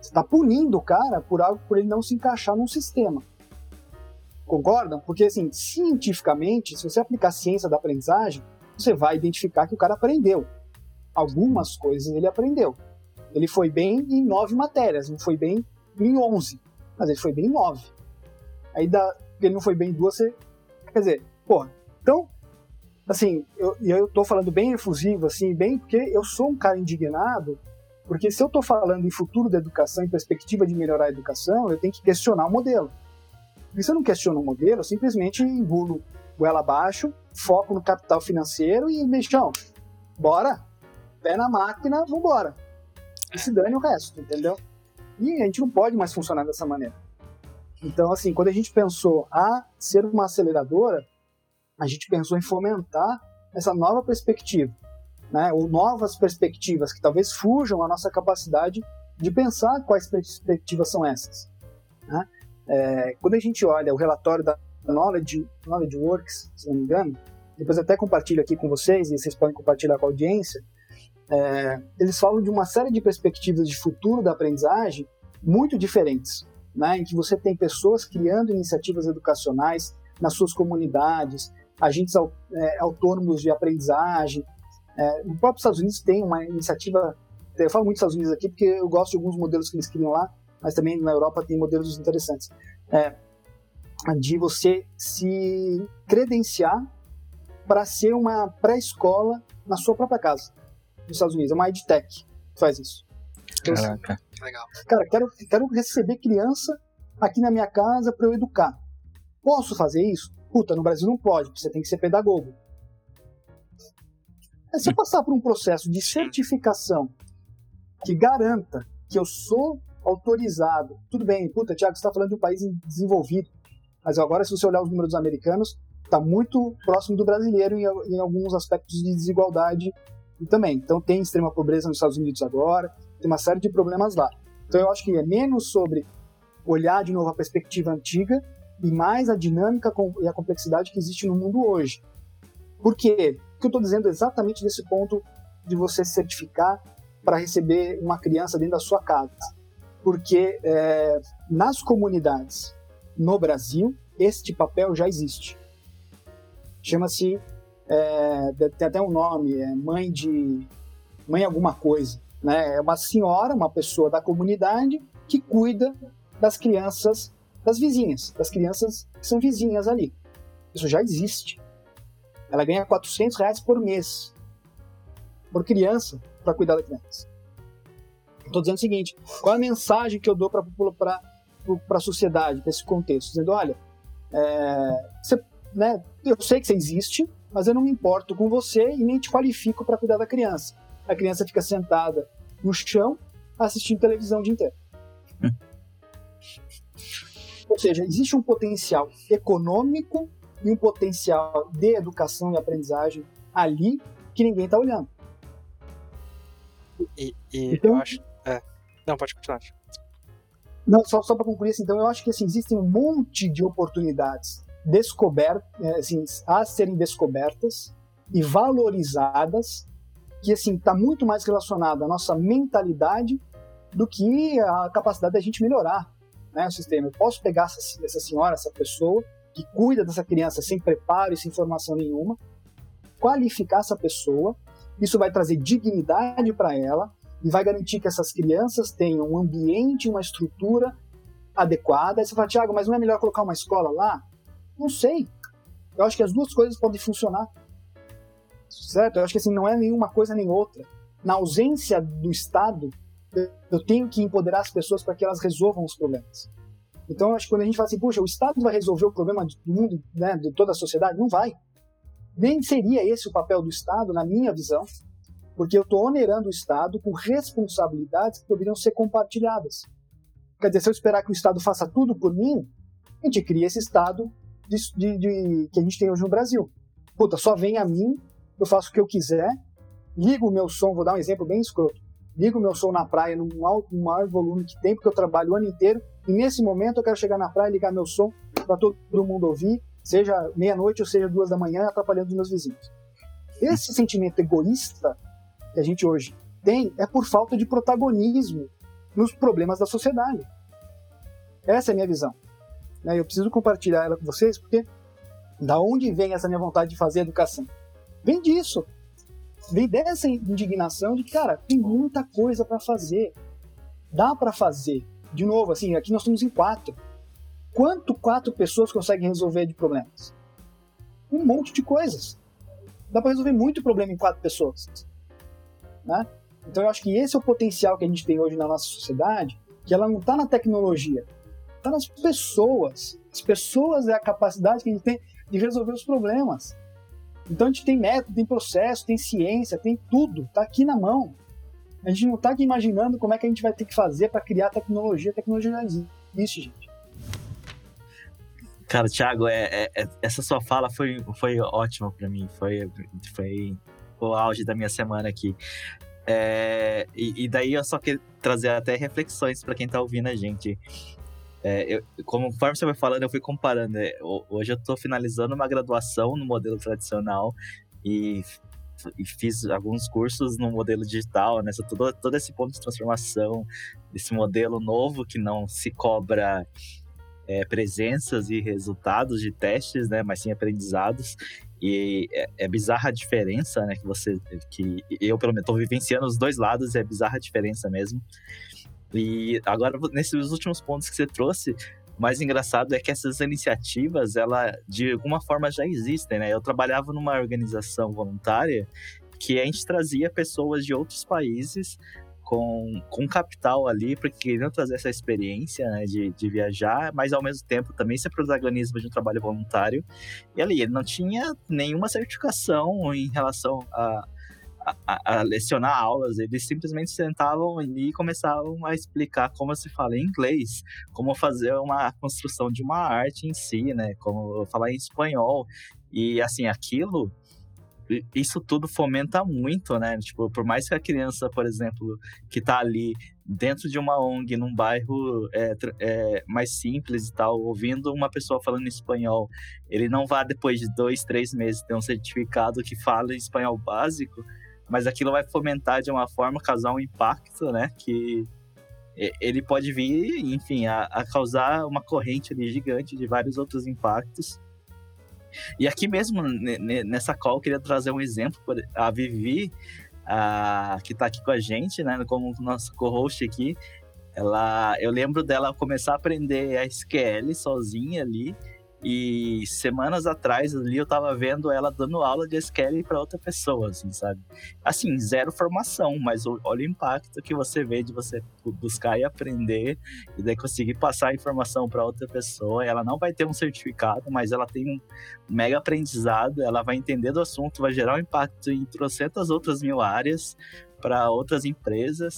Você está punindo o cara por algo por ele não se encaixar num sistema. Concordam? Porque, assim, cientificamente, se você aplicar a ciência da aprendizagem, você vai identificar que o cara aprendeu. Algumas coisas ele aprendeu. Ele foi bem em nove matérias, não foi bem em onze, mas ele foi bem em nove. Aí da, ele não foi bem em duas, você. Quer dizer, pô, então, assim, eu, eu tô falando bem efusivo, assim, bem, porque eu sou um cara indignado, porque se eu tô falando em futuro da educação, em perspectiva de melhorar a educação, eu tenho que questionar o modelo. E se eu não questiono o modelo, eu simplesmente engulo goela abaixo, foco no capital financeiro e, mexão, bora, pé na máquina, vambora e se dane o resto, entendeu? E a gente não pode mais funcionar dessa maneira. Então, assim, quando a gente pensou a ser uma aceleradora, a gente pensou em fomentar essa nova perspectiva, né? ou novas perspectivas que talvez fujam a nossa capacidade de pensar quais perspectivas são essas. Né? É, quando a gente olha o relatório da Knowledge, Knowledge Works, se não me engano, depois até compartilho aqui com vocês e vocês podem compartilhar com a audiência, é, eles falam de uma série de perspectivas de futuro da aprendizagem muito diferentes, né, em que você tem pessoas criando iniciativas educacionais nas suas comunidades, agentes é, autônomos de aprendizagem, É, o próprio Estados Unidos tem uma iniciativa, eu falo muito dos Estados Unidos aqui porque eu gosto de alguns modelos que eles criam lá, mas também na Europa tem modelos interessantes. É, de você se credenciar para ser uma pré-escola na sua própria casa, nos Estados Unidos. É uma EdTech que faz isso. Então, assim, Caraca. Legal. Cara, quero, quero receber criança aqui na minha casa para eu educar. Posso fazer isso? Puta, no Brasil não pode, você tem que ser pedagogo. É, se eu passar por um processo de certificação que garanta que eu sou autorizado, tudo bem, puta, Tiago, você está falando de um país desenvolvido, mas agora, se você olhar os números americanos, está muito próximo do brasileiro em, em, alguns aspectos de desigualdade também. Então, tem extrema pobreza nos Estados Unidos agora, tem uma série de problemas lá. Então, eu acho que é menos sobre olhar de novo a perspectiva antiga e mais a dinâmica e a complexidade que existe no mundo hoje. Por quê? Porque eu estou dizendo exatamente nesse ponto de você certificar para receber uma criança dentro da sua casa. Porque é, nas comunidades no Brasil, este papel já existe. Chama-se, é, tem até um nome, é mãe de. mãe alguma coisa. Né? É uma senhora, uma pessoa da comunidade que cuida das crianças, das vizinhas, das crianças que são vizinhas ali. Isso já existe. Ela ganha 400 reais por mês por criança para cuidar da criança. Estou dizendo o seguinte: qual é a mensagem que eu dou para a sociedade, para esse contexto? Dizendo, olha, é, você, né, eu sei que você existe, mas eu não me importo com você e nem te qualifico para cuidar da criança. A criança fica sentada no chão assistindo televisão o dia inteiro. Ou seja, existe um potencial econômico e um potencial de educação e aprendizagem ali que ninguém está olhando. E, e então, eu acho. É. Não, pode continuar. Não, só, só para concluir, assim, então eu acho que assim, existem um monte de oportunidades descobertas, assim, a serem descobertas e valorizadas, que assim está muito mais relacionado à nossa mentalidade do que a capacidade da gente melhorar né, o sistema. Eu posso pegar essa, essa senhora, essa pessoa que cuida dessa criança sem preparo e sem formação nenhuma, qualificar essa pessoa, isso vai trazer dignidade para ela, e vai garantir que essas crianças tenham um ambiente, uma estrutura adequada. Aí você fala, Tiago, mas não é melhor colocar uma escola lá? Não sei. Eu acho que as duas coisas podem funcionar. Certo? Eu acho que assim, não é nenhuma coisa nem outra. Na ausência do Estado, eu tenho que empoderar as pessoas para que elas resolvam os problemas. Então, acho que quando a gente fala assim, puxa, o Estado vai resolver o problema do mundo, né, de toda a sociedade, não vai. Nem seria esse o papel do Estado, na minha visão porque eu estou onerando o Estado com responsabilidades que poderiam ser compartilhadas. Quer dizer, se eu esperar que o Estado faça tudo por mim, a gente cria esse Estado de, de, de, que a gente tem hoje no Brasil. Puta, só vem a mim, eu faço o que eu quiser, ligo o meu som, vou dar um exemplo bem escroto, ligo o meu som na praia no, maior volume que tem, porque eu trabalho o ano inteiro, e nesse momento eu quero chegar na praia e ligar meu som para todo mundo ouvir, seja meia-noite ou seja duas da manhã, atrapalhando os meus vizinhos. Esse sentimento egoísta que a gente hoje tem é por falta de protagonismo nos problemas da sociedade. Essa é a minha visão. Né? Eu preciso compartilhar ela com vocês porque da onde vem essa minha vontade de fazer educação? Vem disso. Vem dessa indignação de cara, tem muita coisa para fazer. Dá para fazer. De novo, assim, aqui nós estamos em quatro. Quanto quatro pessoas conseguem resolver de problemas? Um monte de coisas. Dá para resolver muito problema em quatro pessoas. Né? Então eu acho que esse é o potencial que a gente tem hoje na nossa sociedade, que ela não está na tecnologia, está nas pessoas. As pessoas é a capacidade que a gente tem de resolver os problemas. Então a gente tem método, tem processo, tem ciência, tem tudo, está aqui na mão. A gente não está aqui imaginando como é que a gente vai ter que fazer para criar tecnologia. A tecnologia já existe, gente. Cara, Thiago, é, é, é essa sua fala foi, foi ótima para mim. Foi, foi o auge da minha semana aqui. É, e, e, daí eu só quero trazer até reflexões para quem tá ouvindo a gente. É, eu, conforme você vai falando, eu fui comparando. É, hoje eu estou finalizando uma graduação no modelo tradicional e, e, fiz alguns cursos no modelo digital, né? Todo, todo esse ponto de transformação, esse modelo novo que não se cobra é, presenças e resultados de testes, né, mas sim aprendizados. E é, é, bizarra a diferença, né, que você, que eu pelo menos estou vivenciando os dois lados, é bizarra a diferença mesmo. E agora nesses últimos pontos que você trouxe, o mais engraçado é que essas iniciativas, ela de alguma forma já existem, né? Eu trabalhava numa organização voluntária que a gente trazia pessoas de outros países com, com capital ali, porque queriam trazer essa experiência né, de, de viajar, mas ao mesmo tempo também ser protagonismo de um trabalho voluntário. E ali, ele não tinha nenhuma certificação em relação a, a, a, lecionar aulas, eles simplesmente sentavam ali e começavam a explicar como se fala em inglês, como fazer uma construção de uma arte em si, né? Como falar em espanhol. E assim, aquilo isso tudo fomenta muito, né? Tipo, por mais que a criança, por exemplo, que tá ali dentro de uma ONG, num bairro é, é, mais simples e tal, ouvindo uma pessoa falando espanhol, ele não vá depois de dois, três meses ter um certificado que fala espanhol básico, mas aquilo vai fomentar de uma forma, causar um impacto, né? Que ele pode vir, enfim, a, a causar uma corrente gigante de vários outros impactos e aqui mesmo, nessa call, eu queria trazer um exemplo. A Vivi, a, que está aqui com a gente, né, como nosso co-host aqui, ela, eu lembro dela começar a aprender a SQL sozinha ali, e semanas atrás ali eu tava vendo ela dando aula de SQL para outra pessoa, assim, sabe? Assim, zero formação, mas olha o impacto que você vê de você buscar e aprender e daí conseguir passar a informação para outra pessoa. Ela não vai ter um certificado, mas ela tem um mega aprendizado, ela vai entender do assunto, vai gerar um impacto em trocentas outras mil áreas para outras empresas.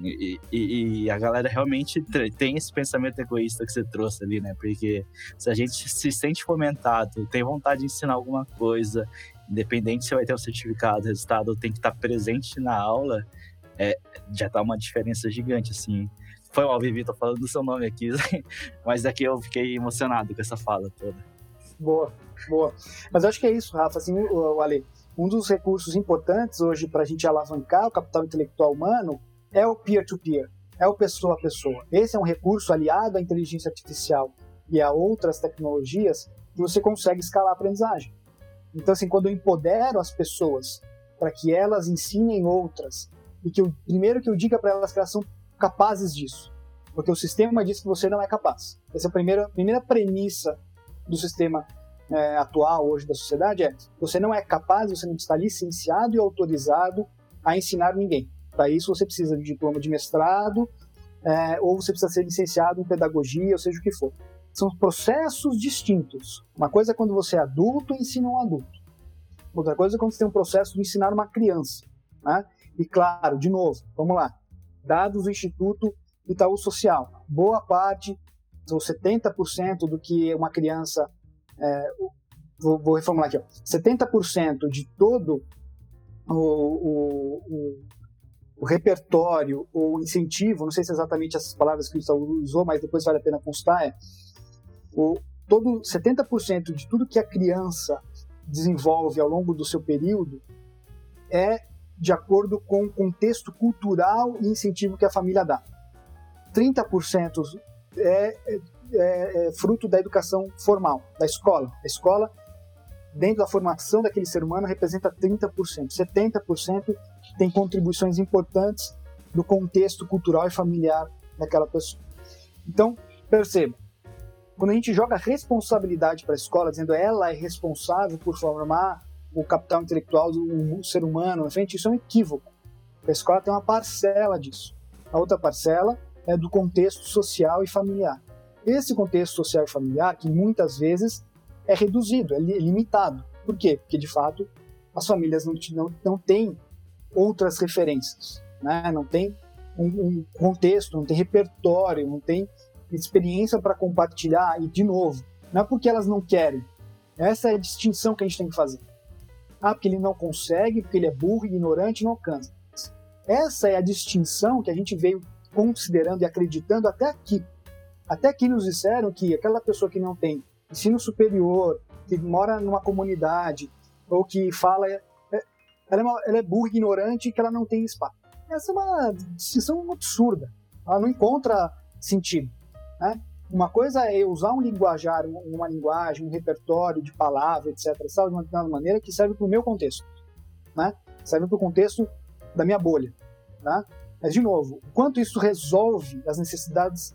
E, e, e, a galera realmente tem esse pensamento egoísta que você trouxe ali, né? Porque se a gente se sente fomentado, tem vontade de ensinar alguma coisa, independente se vai ter um certificado, resultado, tem que estar presente na aula, é, já tá uma diferença gigante, assim. Foi mal, Vivi, tô falando do seu nome aqui, mas aqui eu fiquei emocionado com essa fala toda. Boa, boa. Mas eu acho que é isso, Rafa, assim, o, o Ale, um dos recursos importantes hoje para a gente alavancar o capital intelectual humano é o peer-to-peer, -peer, é o pessoa a pessoa. Esse é um recurso aliado à inteligência artificial e a outras tecnologias que você consegue escalar a aprendizagem. Então, assim, quando eu empodero as pessoas para que elas ensinem outras e que eu, primeiro que eu diga para elas que elas são capazes disso, porque o sistema diz que você não é capaz. Essa é a primeira, primeira premissa do sistema é, atual hoje da sociedade é você não é capaz, você não está licenciado e autorizado a ensinar ninguém. Para isso, você precisa de diploma de mestrado, é, ou você precisa ser licenciado em pedagogia, ou seja o que for. São processos distintos. Uma coisa é quando você é adulto e ensina um adulto. Outra coisa é quando você tem um processo de ensinar uma criança. Né? E claro, de novo, vamos lá. Dados do Instituto Itaú Social. Boa parte, ou 70% do que uma criança. É, vou, vou, reformular aqui. Ó, 70% de todo o, o, o, o repertório ou incentivo, não sei se é exatamente essas palavras que o Saul usou, mas depois vale a pena constar, é o, todo 70% de tudo que a criança desenvolve ao longo do seu período é de acordo com o contexto cultural e incentivo que a família dá. 30% é, é, é, é fruto da educação formal, da escola. A escola dentro da formação daquele ser humano representa 30%. 70% tem contribuições importantes do contexto cultural e familiar daquela pessoa. Então, perceba, quando a gente joga responsabilidade para a escola, dizendo ela é responsável por formar o capital intelectual do ser humano, gente, isso é um equívoco. A escola tem uma parcela disso. A outra parcela é do contexto social e familiar. Esse contexto social e familiar, que muitas vezes é reduzido, é limitado. Por quê? Porque, de fato, as famílias não, não, não têm outras referências, né? não tem um, um contexto, não tem repertório, não tem experiência para compartilhar. E, de novo, não é porque elas não querem. Essa é a distinção que a gente tem que fazer. Ah, porque ele não consegue, porque ele é burro, ignorante, não alcança. Essa é a distinção que a gente veio considerando e acreditando até aqui. Até aqui nos disseram que aquela pessoa que não tem ensino superior, que mora numa comunidade, ou que fala. Ela, é uma, ela é burra, ignorante, que ela não tem espaço. Essa é uma distinção absurda. Ela não encontra sentido. Né? Uma coisa é usar um linguajar, uma linguagem, um repertório de palavras, etc., sabe, de uma determinada maneira que serve para o meu contexto, né? Serve para o contexto da minha bolha, né? Mas, de novo, quanto isso resolve as necessidades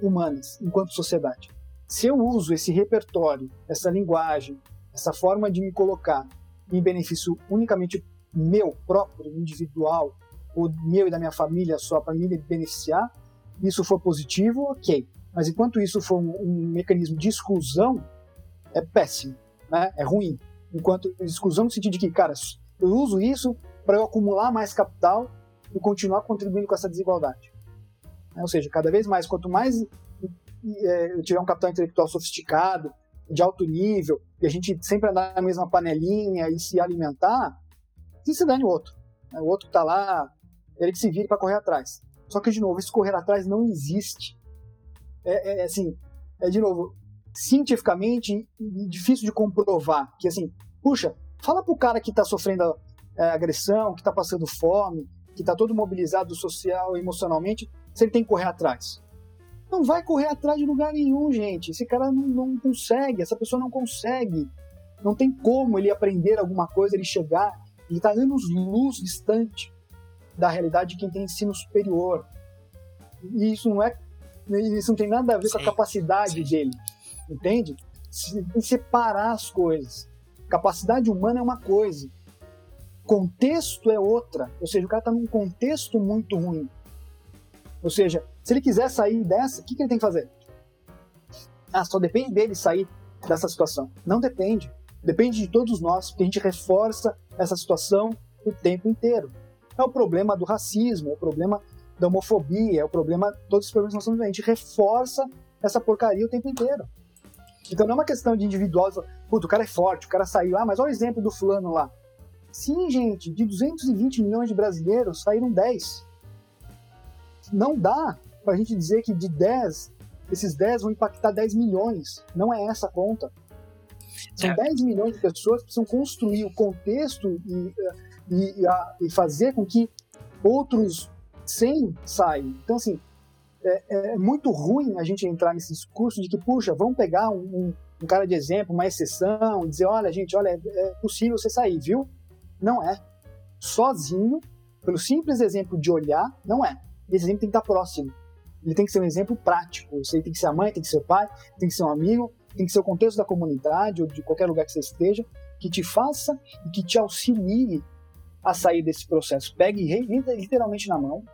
humanas enquanto sociedade? Se eu uso esse repertório, essa linguagem, essa forma de me colocar em benefício unicamente meu próprio, individual, ou meu e da minha família só para me beneficiar, isso for positivo, ok. Mas enquanto isso for um, um mecanismo de exclusão, é péssimo, né? é ruim. Enquanto exclusão no sentido de que, cara, eu uso isso para eu acumular mais capital e continuar contribuindo com essa desigualdade. Ou seja, cada vez mais, quanto mais é, eu tiver um capital intelectual sofisticado, de alto nível, e a gente sempre andar na mesma panelinha e se alimentar, que se dane o outro. O outro está lá, ele que se vire para correr atrás. Só que, de novo, esse correr atrás não existe. É, é, é assim, é de novo, cientificamente difícil de comprovar que, assim, puxa, fala pro cara que está sofrendo é, agressão, que está passando fome, que está todo mobilizado social e emocionalmente, se ele tem que correr atrás. Não vai correr atrás de lugar nenhum, gente. Esse cara não, não consegue, essa pessoa não consegue. Não tem como ele aprender alguma coisa, ele chegar. Ele está anos luz distante da realidade de quem tem ensino superior. E isso não é. Isso não tem nada a ver sim, com a capacidade sim. dele. Entende? Tem separar as coisas. Capacidade humana é uma coisa. Contexto é outra. Ou seja, o cara está num contexto muito ruim. Ou seja, se ele quiser sair dessa, o que, que ele tem que fazer? Ah, só depende dele sair dessa situação. Não depende. Depende de todos nós, porque a gente reforça essa situação o tempo inteiro. É o problema do racismo, é o problema da homofobia, é o problema, todos os problemas que nós estamos vivendo. A gente reforça essa porcaria o tempo inteiro. Então não é uma questão de individual, puto, o cara é forte, o cara saiu, ah, mas olha o exemplo do fulano lá. Sim, gente, de 220 milhões de brasileiros, saíram 10 não dá para a gente dizer que de 10, esses 10 vão impactar 10 milhões. Não é essa a conta. São é. 10 milhões de pessoas que precisam construir o contexto e, e, e fazer com que outros 100 saiam. Então, assim, é, é, muito ruim a gente entrar nesse discurso de que, puxa, vamos pegar um, um, um cara de exemplo, uma exceção, e dizer, olha, gente, olha, é, é possível você sair, viu? Não é. Sozinho, pelo simples exemplo de olhar, não é esse exemplo tem que estar próximo. Ele tem que ser um exemplo prático. Aí tem que ser a mãe, tem que ser o pai, tem que ser um amigo, tem que ser o contexto da comunidade ou de qualquer lugar que você esteja, que te faça e que te auxilie a sair desse processo. Pegue literalmente na mão,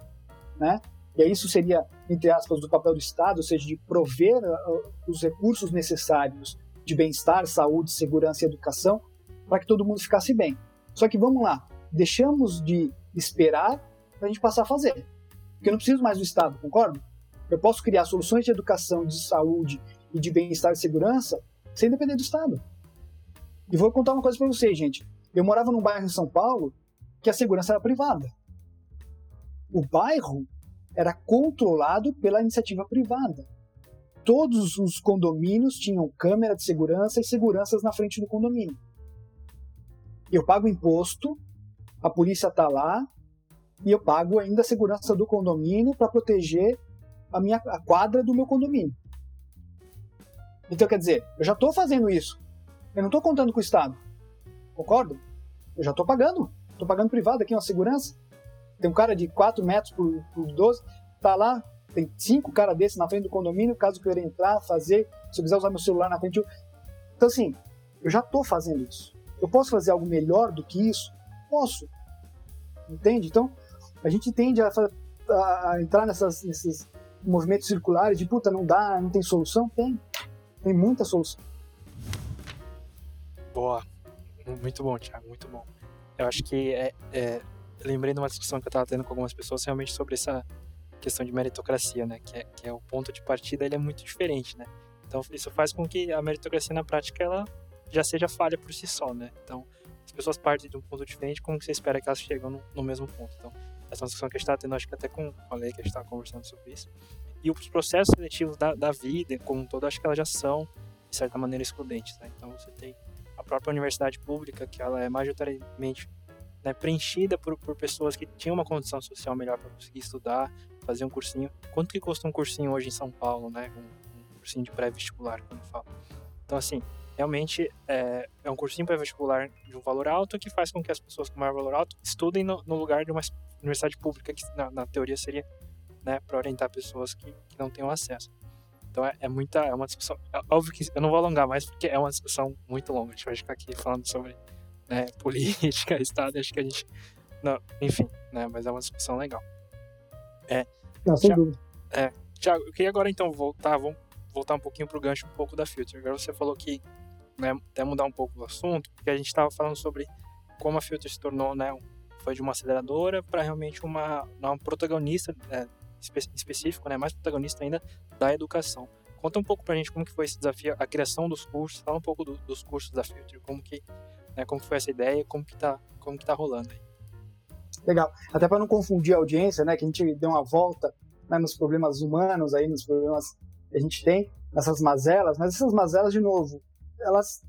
né? E aí isso seria, entre aspas, do papel do Estado, ou seja, de prover uh, os recursos necessários de bem-estar, saúde, segurança e educação para que todo mundo ficasse bem. Só que vamos lá, deixamos de esperar para a gente passar a fazer. Porque eu não preciso mais do Estado, concordo? Eu posso criar soluções de educação, de saúde e de bem-estar e segurança sem depender do Estado. E vou contar uma coisa para vocês, gente. Eu morava num bairro em São Paulo que a segurança era privada. O bairro era controlado pela iniciativa privada. Todos os condomínios tinham câmera de segurança e seguranças na frente do condomínio. Eu pago imposto, a polícia está lá, e eu pago ainda a segurança do condomínio para proteger a minha a quadra do meu condomínio. Então, quer dizer, eu já estou fazendo isso. Eu não estou contando com o Estado. Concordo? Eu já estou pagando. Estou pagando privado aqui uma segurança. Tem um cara de 4 metros por, por 12, tá lá, tem cinco caras desses na frente do condomínio, caso eu queira entrar, fazer, se eu quiser usar meu celular na frente. Eu... Então, assim, eu já estou fazendo isso. Eu posso fazer algo melhor do que isso? Posso. Entende? Então, a gente tende a, a, a entrar nessas, nesses movimentos circulares de puta, não dá, não tem solução? Tem. Tem muita solução. Boa. Muito bom, Thiago, muito bom. Eu acho que é, é, lembrei de uma discussão que eu estava tendo com algumas pessoas realmente sobre essa questão de meritocracia, né? Que é, que é o ponto de partida, ele é muito diferente, né? Então isso faz com que a meritocracia na prática ela já seja falha por si só, né? Então as pessoas partem de um ponto diferente, como você espera que elas chegam no, no mesmo ponto. Então essa discussão que a gente está tendo, acho que até com a lei que a gente estava conversando sobre isso. E os processos seletivos da, da vida, como um todo, acho que elas já são, de certa maneira, excludentes. Né? Então você tem a própria universidade pública, que ela é majoritariamente né, preenchida por, por pessoas que tinham uma condição social melhor para conseguir estudar, fazer um cursinho. Quanto que custa um cursinho hoje em São Paulo, né? Com, cursinho de pré-vestibular, quando falo. Então, assim, realmente é, é um cursinho pré-vestibular de um valor alto que faz com que as pessoas com maior valor alto estudem no, no lugar de uma universidade pública, que na, na teoria seria né, para orientar pessoas que, que, não tenham acesso. Então é, é, muita, é uma discussão. É, óbvio que eu não vou alongar mais, porque é uma discussão muito longa. A gente vai ficar aqui falando sobre né, política, Estado, acho que a gente. Não, enfim, né, mas é uma discussão legal. É, não, sem dúvida. É, Tiago, eu queria agora então voltar, vamos voltar um pouquinho para o gancho um pouco da Filter. Agora você falou que né, até mudar um pouco o assunto, porque a gente estava falando sobre como a Filter se tornou, né, foi de uma aceleradora para realmente uma, uma protagonista é, espe específico, né, mais protagonista ainda da educação. Conta um pouco para a gente como que foi esse desafio, a criação dos cursos, fala um pouco do, dos cursos da Filter, como que, né, como foi essa ideia, como que tá, como que tá rolando aí. Legal. Até para não confundir a audiência, né, que a gente deu uma volta né, nos problemas humanos aí, nos problemas que a gente tem, nessas mazelas, mas essas mazelas, de novo, elas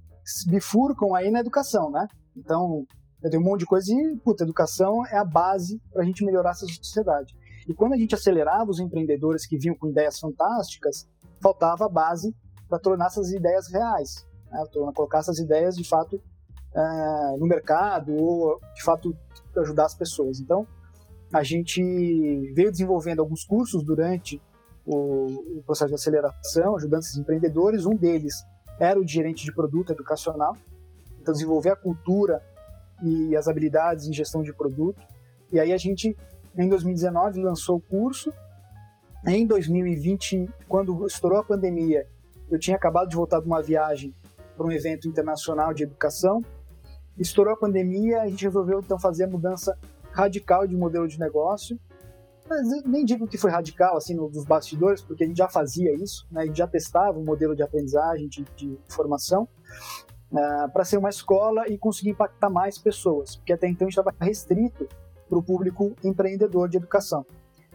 bifurcam aí na educação, né? Então, tenho um monte de coisa e, puta, educação é a base para a gente melhorar essa sociedade. E quando a gente acelerava os empreendedores que vinham com ideias fantásticas, faltava a base para tornar essas ideias reais, né? colocar essas ideias de fato é, no mercado ou de fato ajudar as pessoas. Então, a gente veio desenvolvendo alguns cursos durante o, o processo de aceleração, ajudando esses empreendedores. Um deles era o de gerente de produto educacional, então desenvolver a cultura e as habilidades em gestão de produto. E aí a gente, em 2019, lançou o curso. Em 2020, quando estourou a pandemia, eu tinha acabado de voltar de uma viagem para um evento internacional de educação. Estourou a pandemia, a gente resolveu então fazer a mudança radical de modelo de negócio. Mas nem digo que foi radical assim nos bastidores, porque a gente já fazia isso, né? a gente já testava o um modelo de aprendizagem, de, de formação, uh, ah, para ser uma escola e conseguir impactar mais pessoas, porque até então a gente estava restrito para o público empreendedor de educação.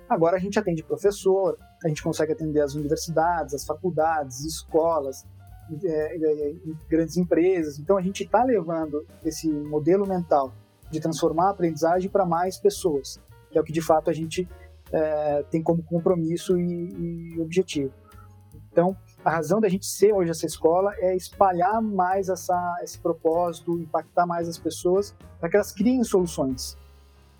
Agora a gente atende professor, a gente consegue atender as universidades, as faculdades, escolas, é, é, grandes empresas. Então a gente está levando esse modelo mental de transformar a aprendizagem para mais pessoas, que é o que de fato a gente é, tem como compromisso e, e, objetivo. Então, a razão da gente ser hoje essa escola é espalhar mais essa, esse propósito, impactar mais as pessoas para que elas criem soluções.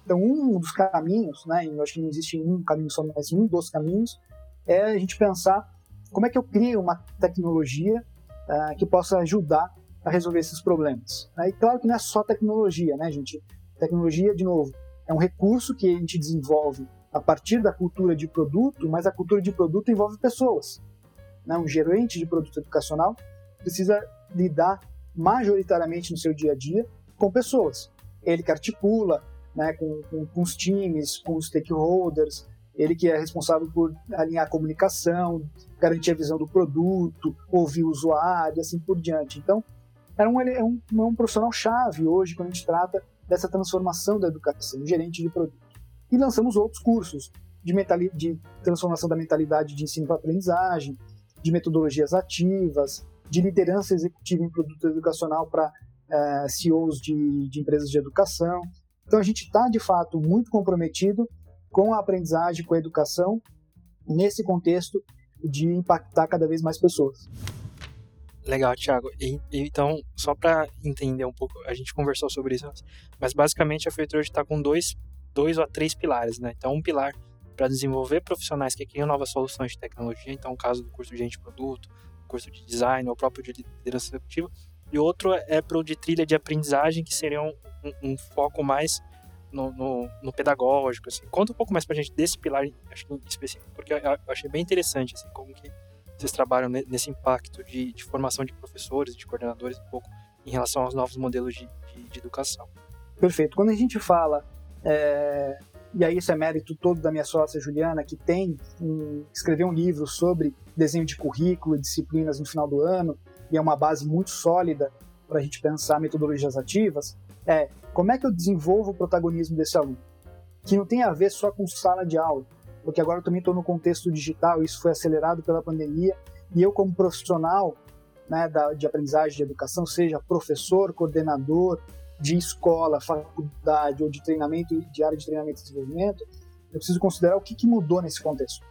Então, um dos caminhos, né, eu acho que não existe um caminho só, mas um dos caminhos, é a gente pensar como é que eu crio uma tecnologia uh, que possa ajudar a resolver esses problemas. E claro que não é só tecnologia, né, gente? Tecnologia, de novo, é um recurso que a gente desenvolve a partir da cultura de produto, mas a cultura de produto envolve pessoas. Né? Um gerente de produto educacional precisa lidar majoritariamente no seu dia a dia com pessoas. Ele que articula né, com, com, com os times, com os stakeholders, ele que é responsável por alinhar a comunicação, garantir a visão do produto, ouvir o usuário, assim por diante. Então, é um, é um, é um profissional chave hoje quando a gente trata dessa transformação da educação, gerente de produto. E lançamos outros cursos de, de transformação da mentalidade de ensino para aprendizagem, de metodologias ativas, de liderança executiva em produto educacional para é, CEOs de, de empresas de educação. Então a gente está de fato muito comprometido com a aprendizagem, com a educação, nesse contexto de impactar cada vez mais pessoas. Legal, Thiago. E, então, só para entender um pouco, a gente conversou sobre isso, mas basicamente a Feitor está com dois, dois ou três pilares, né? Então, um pilar para desenvolver profissionais que criam novas soluções de tecnologia, então, o caso do curso de gente produto, curso de design, ou próprio de liderança executiva, e outro é para o de trilha de aprendizagem, que seria um, um, um foco mais no, no, no, pedagógico. Assim. Conta um pouco mais para a gente desse pilar, acho que específico, porque eu, eu achei bem interessante, assim, como que vocês trabalham nesse impacto de, de, formação de professores, de coordenadores, um pouco em relação aos novos modelos de, de, de educação. Perfeito. Quando a gente fala, é, e aí isso é mérito todo da minha sócia Juliana, que tem um, escreveu um livro sobre desenho de currículo e disciplinas no final do ano, e é uma base muito sólida para a gente pensar metodologias ativas, é como é que eu desenvolvo o protagonismo desse aluno? Que não tem a ver só com sala de aula, porque agora eu também estou no contexto digital, isso foi acelerado pela pandemia, e eu como profissional né, da, de aprendizagem de educação, seja professor, coordenador de escola, faculdade ou de treinamento, de área de treinamento e desenvolvimento, eu preciso considerar o que, que mudou nesse contexto.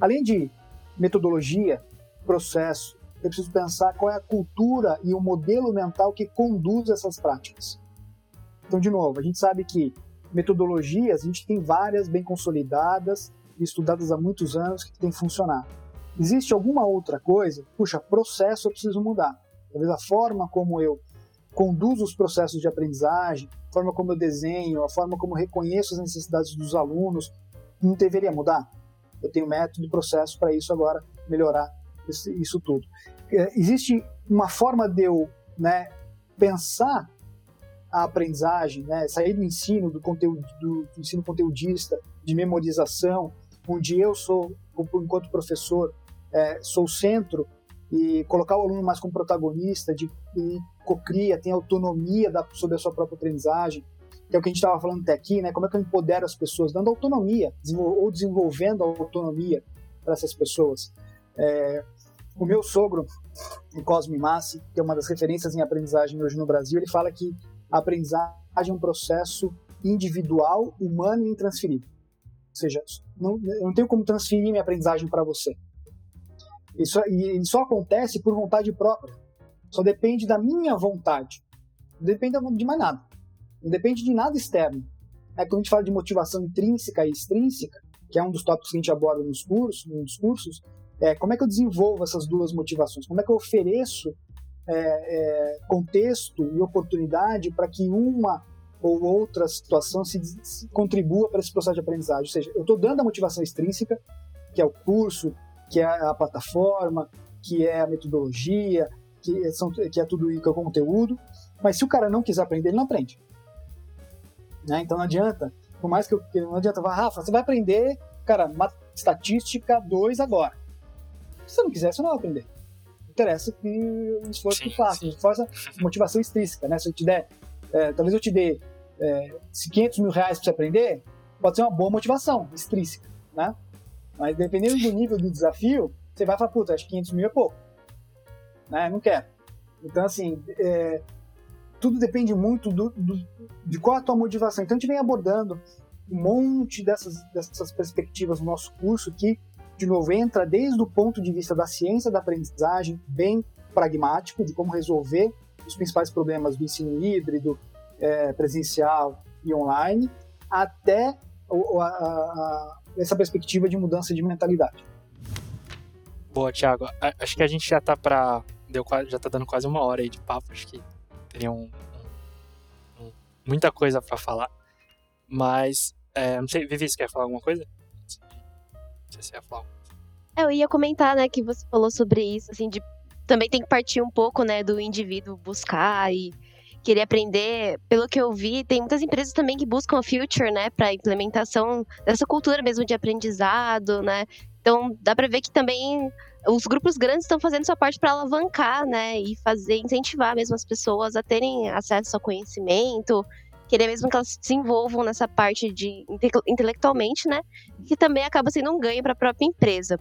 Além de metodologia, processo, eu preciso pensar qual é a cultura e o modelo mental que conduz essas práticas. Então, de novo, a gente sabe que metodologias, a gente tem várias bem consolidadas e estudadas há muitos anos que tem funcionado. Existe alguma outra coisa? Puxa, processo eu preciso mudar. Talvez a forma como eu conduzo os processos de aprendizagem, a forma como eu desenho, a forma como reconheço as necessidades dos alunos, não deveria mudar? Eu tenho método e processo para isso agora, melhorar isso tudo. É, existe uma forma de eu né, pensar a aprendizagem, né, sair do ensino, do conteúdo, do ensino conteudista, de memorização, onde eu sou, enquanto professor, é, sou o centro e colocar o aluno mais como protagonista, de cocria, tem autonomia da, sobre a sua própria aprendizagem, que é o que a gente estava falando até aqui, né? Como é que eu empodero as pessoas, dando autonomia, ou desenvolvendo a autonomia para essas pessoas. É, o meu sogro, o Cosme Massi, que é uma das referências em aprendizagem hoje no Brasil, ele fala que a aprendizagem é um processo individual, humano e intransferível. Ou seja, não, eu não tenho como transferir minha aprendizagem para você. Isso, e isso só acontece por vontade própria. Só depende da minha vontade. Não depende de mais nada. Não depende de nada externo. É quando a gente fala de motivação intrínseca e extrínseca, que é um dos tópicos que a gente aborda nos cursos, nos cursos, é, como é que eu desenvolvo essas duas motivações? Como é que eu ofereço é, é, contexto e oportunidade para que uma ou outra situação se, se contribua para esse processo de aprendizagem? Ou seja, eu estou dando a motivação extrínseca, que é o curso, que é a plataforma, que é a metodologia, que, são, que é tudo que é o conteúdo, mas se o cara não quiser aprender, ele não aprende. Né? Então não adianta, por mais que eu, não adianta, Rafa, você vai aprender, cara, estatística 2 agora. Se você não quiser, você não vai aprender. Interessa que o esforço sim, que faça, esforço, motivação extrínseca, né? Se eu te der, é, talvez eu te dê é, 500 mil reais para você aprender, pode ser uma boa motivação extrínseca, né? Mas dependendo do nível do desafio, você vai falar, puta, acho que 500 mil é pouco. Né? Não quero. Então, assim, é, tudo depende muito do, do, de qual a tua motivação. Então, a gente vem abordando um monte dessas, dessas perspectivas no nosso curso que de novo, entra desde o ponto de vista da ciência da aprendizagem, bem pragmático, de como resolver os principais problemas do ensino híbrido, é, presencial e online, até a, a, a, essa perspectiva de mudança de mentalidade. Boa, Thiago. Acho que a gente já está para deu já tá dando quase uma hora aí de papo. Acho que teria um, um, muita coisa para falar. Mas, é, não sei, Vivi, você quer falar alguma coisa? sei se ia falar. É, eu ia comentar, né, que você falou sobre isso, assim, de também tem que partir um pouco, né, do indivíduo buscar e querer aprender. Pelo que eu vi, tem muitas empresas também que buscam a Future, né, para implementação dessa cultura mesmo de aprendizado, né. Então, dá para ver que também os grupos grandes estão fazendo sua parte para alavancar, né, e fazer incentivar mesmo as pessoas a terem acesso ao conhecimento, querer mesmo que elas se desenvolvam nessa parte de intelectualmente, né? Que também acaba sendo um ganho para a própria empresa.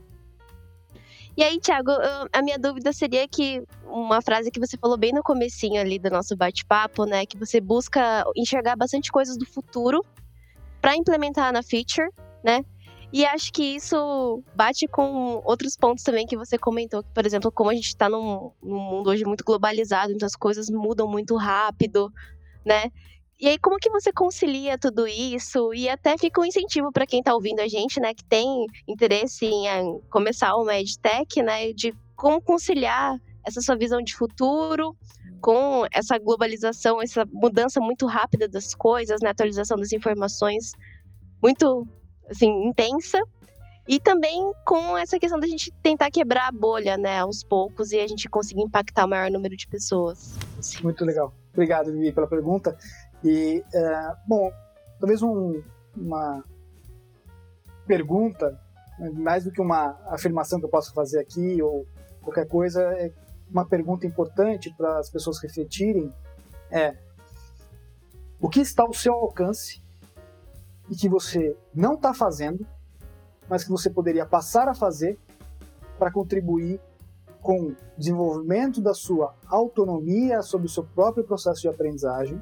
E aí, Thiago, a minha dúvida seria que uma frase que você falou bem no comecinho ali do nosso bate-papo, né, que você busca enxergar bastante coisas do futuro para implementar na feature, né? E acho que isso bate com outros pontos também que você comentou, que, por exemplo, como a gente está num, num mundo hoje muito globalizado, então as coisas mudam muito rápido, né? E aí, como que você concilia tudo isso? E até fica um incentivo para quem está ouvindo a gente, né, que tem interesse em começar o MedTech, né, de como conciliar essa sua visão de futuro com essa globalização, essa mudança muito rápida das coisas, né, atualização das informações muito, assim, intensa. E também com essa questão da gente tentar quebrar a bolha, né, aos poucos e a gente conseguir impactar o maior número de pessoas. Muito legal. Obrigado, Vivi, pela pergunta. E, é, bom, talvez um, uma pergunta, mais do que uma afirmação que eu possa fazer aqui ou qualquer coisa, é uma pergunta importante para as pessoas refletirem é o que está ao seu alcance e que você não está fazendo, mas que você poderia passar a fazer para contribuir com o desenvolvimento da sua autonomia sobre o seu próprio processo de aprendizagem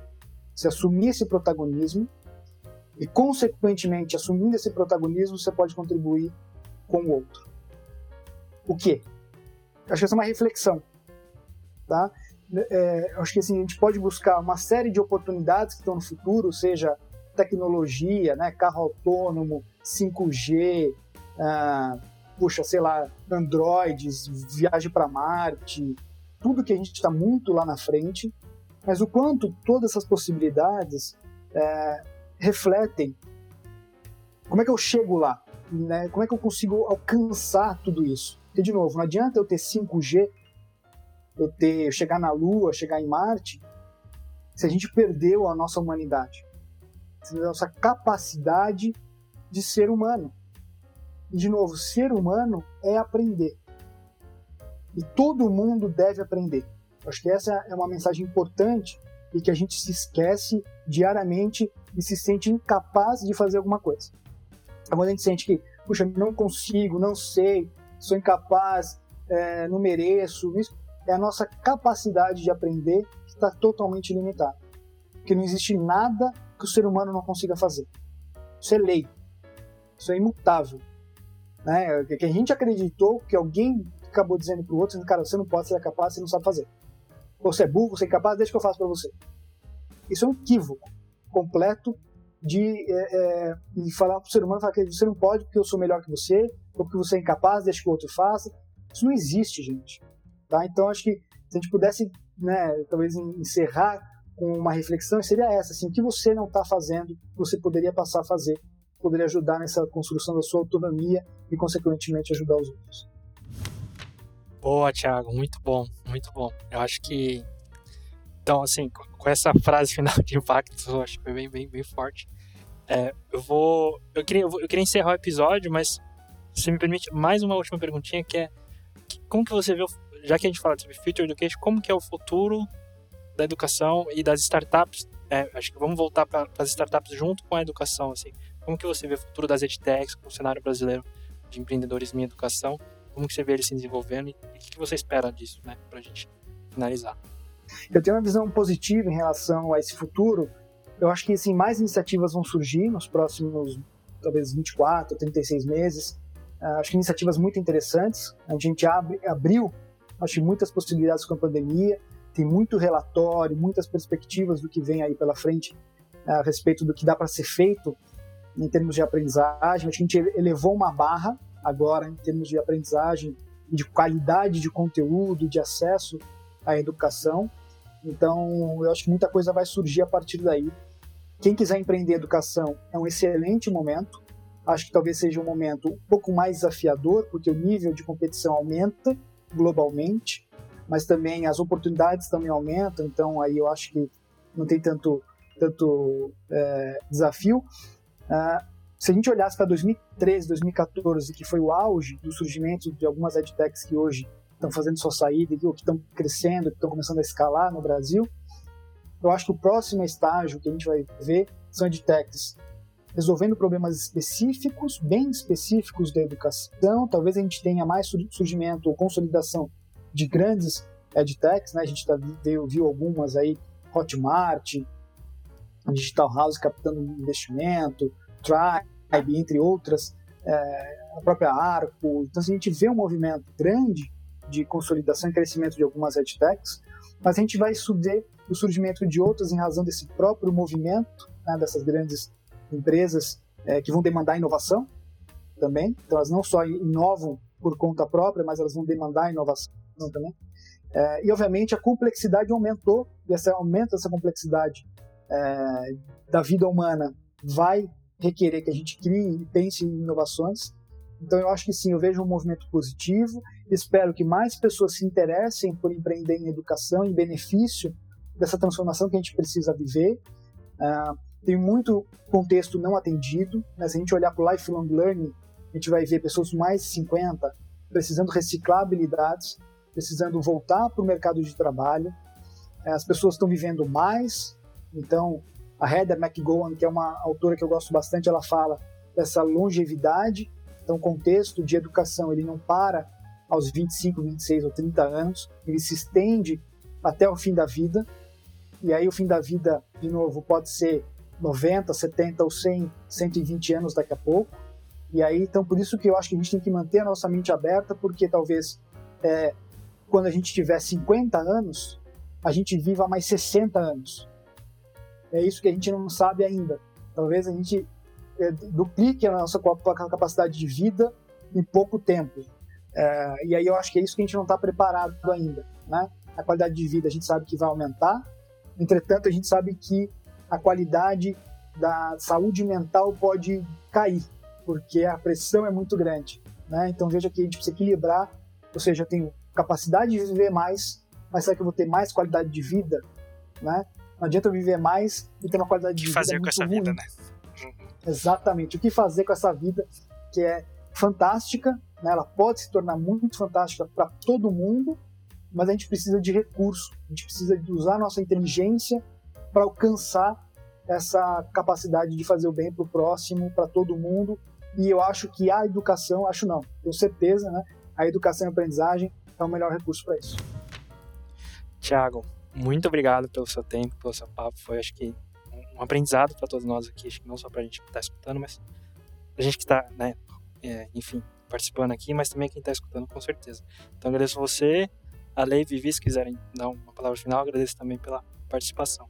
você assumir esse protagonismo e, consequentemente, assumindo esse protagonismo, você pode contribuir com o outro. O quê? acho que essa é uma reflexão, tá? É, acho que assim, a gente pode buscar uma série de oportunidades que estão no futuro, seja tecnologia, né, carro autônomo, 5G, ah, puxa, sei lá, Androids, viagem para Marte, tudo que a gente está muito lá na frente, mas o quanto todas essas possibilidades é, refletem como é que eu chego lá, né? como é que eu consigo alcançar tudo isso. Porque, de novo, não adianta eu ter 5G, eu ter eu chegar na Lua, chegar em Marte, se a gente perdeu a nossa humanidade, a nossa capacidade de ser humano. E, de novo, ser humano é aprender. E todo mundo deve aprender. Acho que essa é uma mensagem importante e que a gente se esquece diariamente e se sente incapaz de fazer alguma coisa. Quando a gente sente que, puxa, não consigo, não sei, sou incapaz, é, não mereço, isso é a nossa capacidade de aprender que está totalmente limitada. Porque não existe nada que o ser humano não consiga fazer. Isso é lei. Isso é imutável. Né? Que a gente acreditou que alguém acabou dizendo para o outro, cara, você não pode, ser capaz, você não sabe fazer. Você é burro, você é incapaz, deixa que eu faço para você. Isso é um equívoco completo de, é, é, de falar para o ser humano falar que você não pode porque eu sou melhor que você, ou porque você é incapaz, deixa que o outro faça. Isso não existe, gente. Tá? Então, acho que se a gente pudesse, né, talvez encerrar com uma reflexão, seria essa: assim, o que você não está fazendo, você poderia passar a fazer, poderia ajudar nessa construção da sua autonomia e, consequentemente, ajudar os outros. Boa, Thiago, muito bom, muito bom. Eu acho que então, assim, com essa frase final de impacto, eu acho que foi bem, bem, bem forte. É, eu vou. Eu queria, eu queria encerrar o episódio, mas se me permite mais uma última perguntinha que é como que você vê, já que a gente fala sobre Future Education, como que é o futuro da educação e das startups? É, acho que vamos voltar para as startups junto com a educação, assim. Como que você vê o futuro das edtechs, o cenário brasileiro de empreendedorismo em educação? Como que você vê ele se desenvolvendo e o que você espera disso, né, para a gente finalizar? Eu tenho uma visão positiva em relação a esse futuro. Eu acho que assim, mais iniciativas vão surgir nos próximos, talvez 24, 36 meses. Uh, acho que iniciativas muito interessantes. A gente abre, abriu, acho muitas possibilidades com a pandemia. Tem muito relatório, muitas perspectivas do que vem aí pela frente uh, a respeito do que dá para ser feito em termos de aprendizagem. A gente elevou uma barra agora em termos de aprendizagem, de qualidade de conteúdo, de acesso à educação. Então, eu acho que muita coisa vai surgir a partir daí. Quem quiser empreender educação é um excelente momento. Acho que talvez seja um momento um pouco mais desafiador, porque o nível de competição aumenta globalmente, mas também as oportunidades também aumentam. Então, aí eu acho que não tem tanto, tanto é, desafio. Uh, se a gente olhasse para 2013, 2014, que foi o auge do surgimento de algumas edtechs que hoje estão fazendo sua saída, ou que estão crescendo, que estão começando a escalar no Brasil, eu acho que o próximo estágio que a gente vai ver são edtechs resolvendo problemas específicos, bem específicos da educação. Talvez a gente tenha mais surgimento ou consolidação de grandes edtechs, né? A gente tá, viu, viu algumas aí, Hotmart, Digital House captando investimento, Tribe, entre outras, é, a própria Arco. Então, assim, a gente vê um movimento grande de consolidação e crescimento de algumas edtechs, mas a gente vai subir o surgimento de outras em razão desse próprio movimento, né, dessas grandes empresas é, que vão demandar inovação também. Então, elas não só inovam por conta própria, mas elas vão demandar inovação também. É, e, obviamente, a complexidade aumentou, e esse aumento dessa complexidade é, da vida humana vai requerer que a gente crie e pense em inovações. Então, eu acho que sim, eu vejo um movimento positivo. Espero que mais pessoas se interessem por empreender em educação, em benefício dessa transformação que a gente precisa viver. Uh, tem muito contexto não atendido. Né? Se a gente olhar para o lifelong learning, a gente vai ver pessoas mais de 50 precisando reciclar habilidades, precisando voltar para o mercado de trabalho. Eh, as pessoas estão vivendo mais, então a Heather McGowan, que é uma autora que eu gosto bastante, ela fala dessa longevidade. Então, o contexto de educação ele não para aos 25, 26 ou 30 anos, ele se estende até o fim da vida. E aí, o fim da vida, de novo, pode ser 90, 70 ou 100, 120 anos daqui a pouco. E aí, então, por isso que eu acho que a gente tem que manter a nossa mente aberta, porque talvez é, quando a gente tiver 50 anos, a gente viva mais 60 anos. É isso que a gente não sabe ainda. Talvez a gente é, duplique a nossa capacidade de vida em pouco tempo. É, e aí eu acho que é isso que a gente não está preparado ainda. Né? A qualidade de vida a gente sabe que vai aumentar, entretanto, a gente sabe que a qualidade da saúde mental pode cair, porque a pressão é muito grande. Né? Então veja que a gente precisa equilibrar, ou seja, tenho capacidade de viver mais, mas será que eu vou ter mais qualidade de vida? Né? Não adianta eu viver mais e ter uma qualidade de vida. O que fazer com essa ruim. vida, né? Exatamente. O que fazer com essa vida que é fantástica, né? ela pode se tornar muito fantástica para todo mundo, mas a gente precisa de recurso, a gente precisa de usar a nossa inteligência para alcançar essa capacidade de fazer o bem para o próximo, para todo mundo. E eu acho que a educação, acho não, tenho certeza, né? A educação e a aprendizagem é o melhor recurso para isso. Tiago, muito obrigado pelo seu tempo, pelo seu papo. Foi, acho que, um aprendizado para todos nós aqui, acho que não só para a gente que está escutando, mas a gente que está, né, é, enfim, participando aqui, mas também quem está escutando, com certeza. Então agradeço você, a Lei Vivi, se quiserem dar uma palavra final, agradeço também pela participação.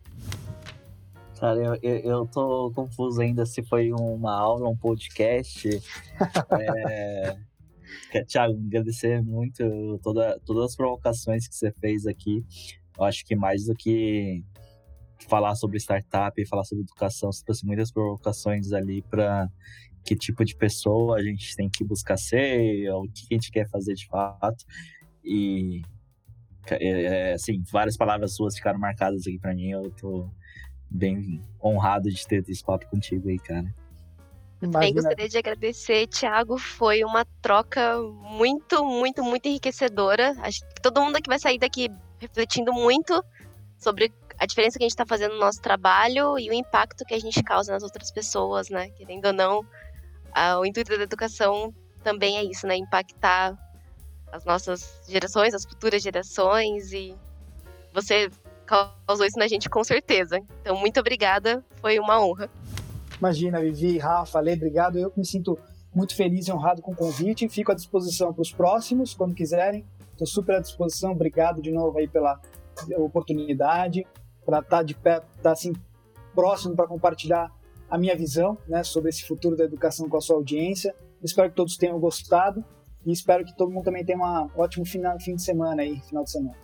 Cara, eu, eu, eu tô confuso ainda se foi uma aula, um podcast. é... Tiago, agradecer muito toda, todas as provocações que você fez aqui. Eu acho que mais do que falar sobre startup e falar sobre educação, você trouxe muitas provocações ali para que tipo de pessoa a gente tem que buscar ser, o que a gente quer fazer de fato. E, é, é, assim, várias palavras suas ficaram marcadas aqui para mim. Eu tô bem honrado de ter esse papo contigo aí, cara. Também gostaria de agradecer, Thiago. Foi uma troca muito, muito, muito enriquecedora. Acho que todo mundo aqui vai sair daqui refletindo muito sobre a diferença que a gente está fazendo no nosso trabalho e o impacto que a gente causa nas outras pessoas, né? Querendo ou não, a, o intuito da educação também é isso, né? Impactar as nossas gerações, as futuras gerações e você causou isso na gente com certeza. Então, muito obrigada, foi uma honra. Imagina, Vivi, Rafa, Lê, obrigado. Eu me sinto muito feliz e honrado com o convite. Fico à disposição para os próximos, quando quiserem. Estou super à disposição. Obrigado de novo aí pela oportunidade, para estar tá de pé, estar tá, assim próximo para compartilhar a minha visão, né, sobre esse futuro da educação com a sua audiência. Espero que todos tenham gostado e espero que todo mundo também tenha um ótimo final, fim de semana aí, final de semana.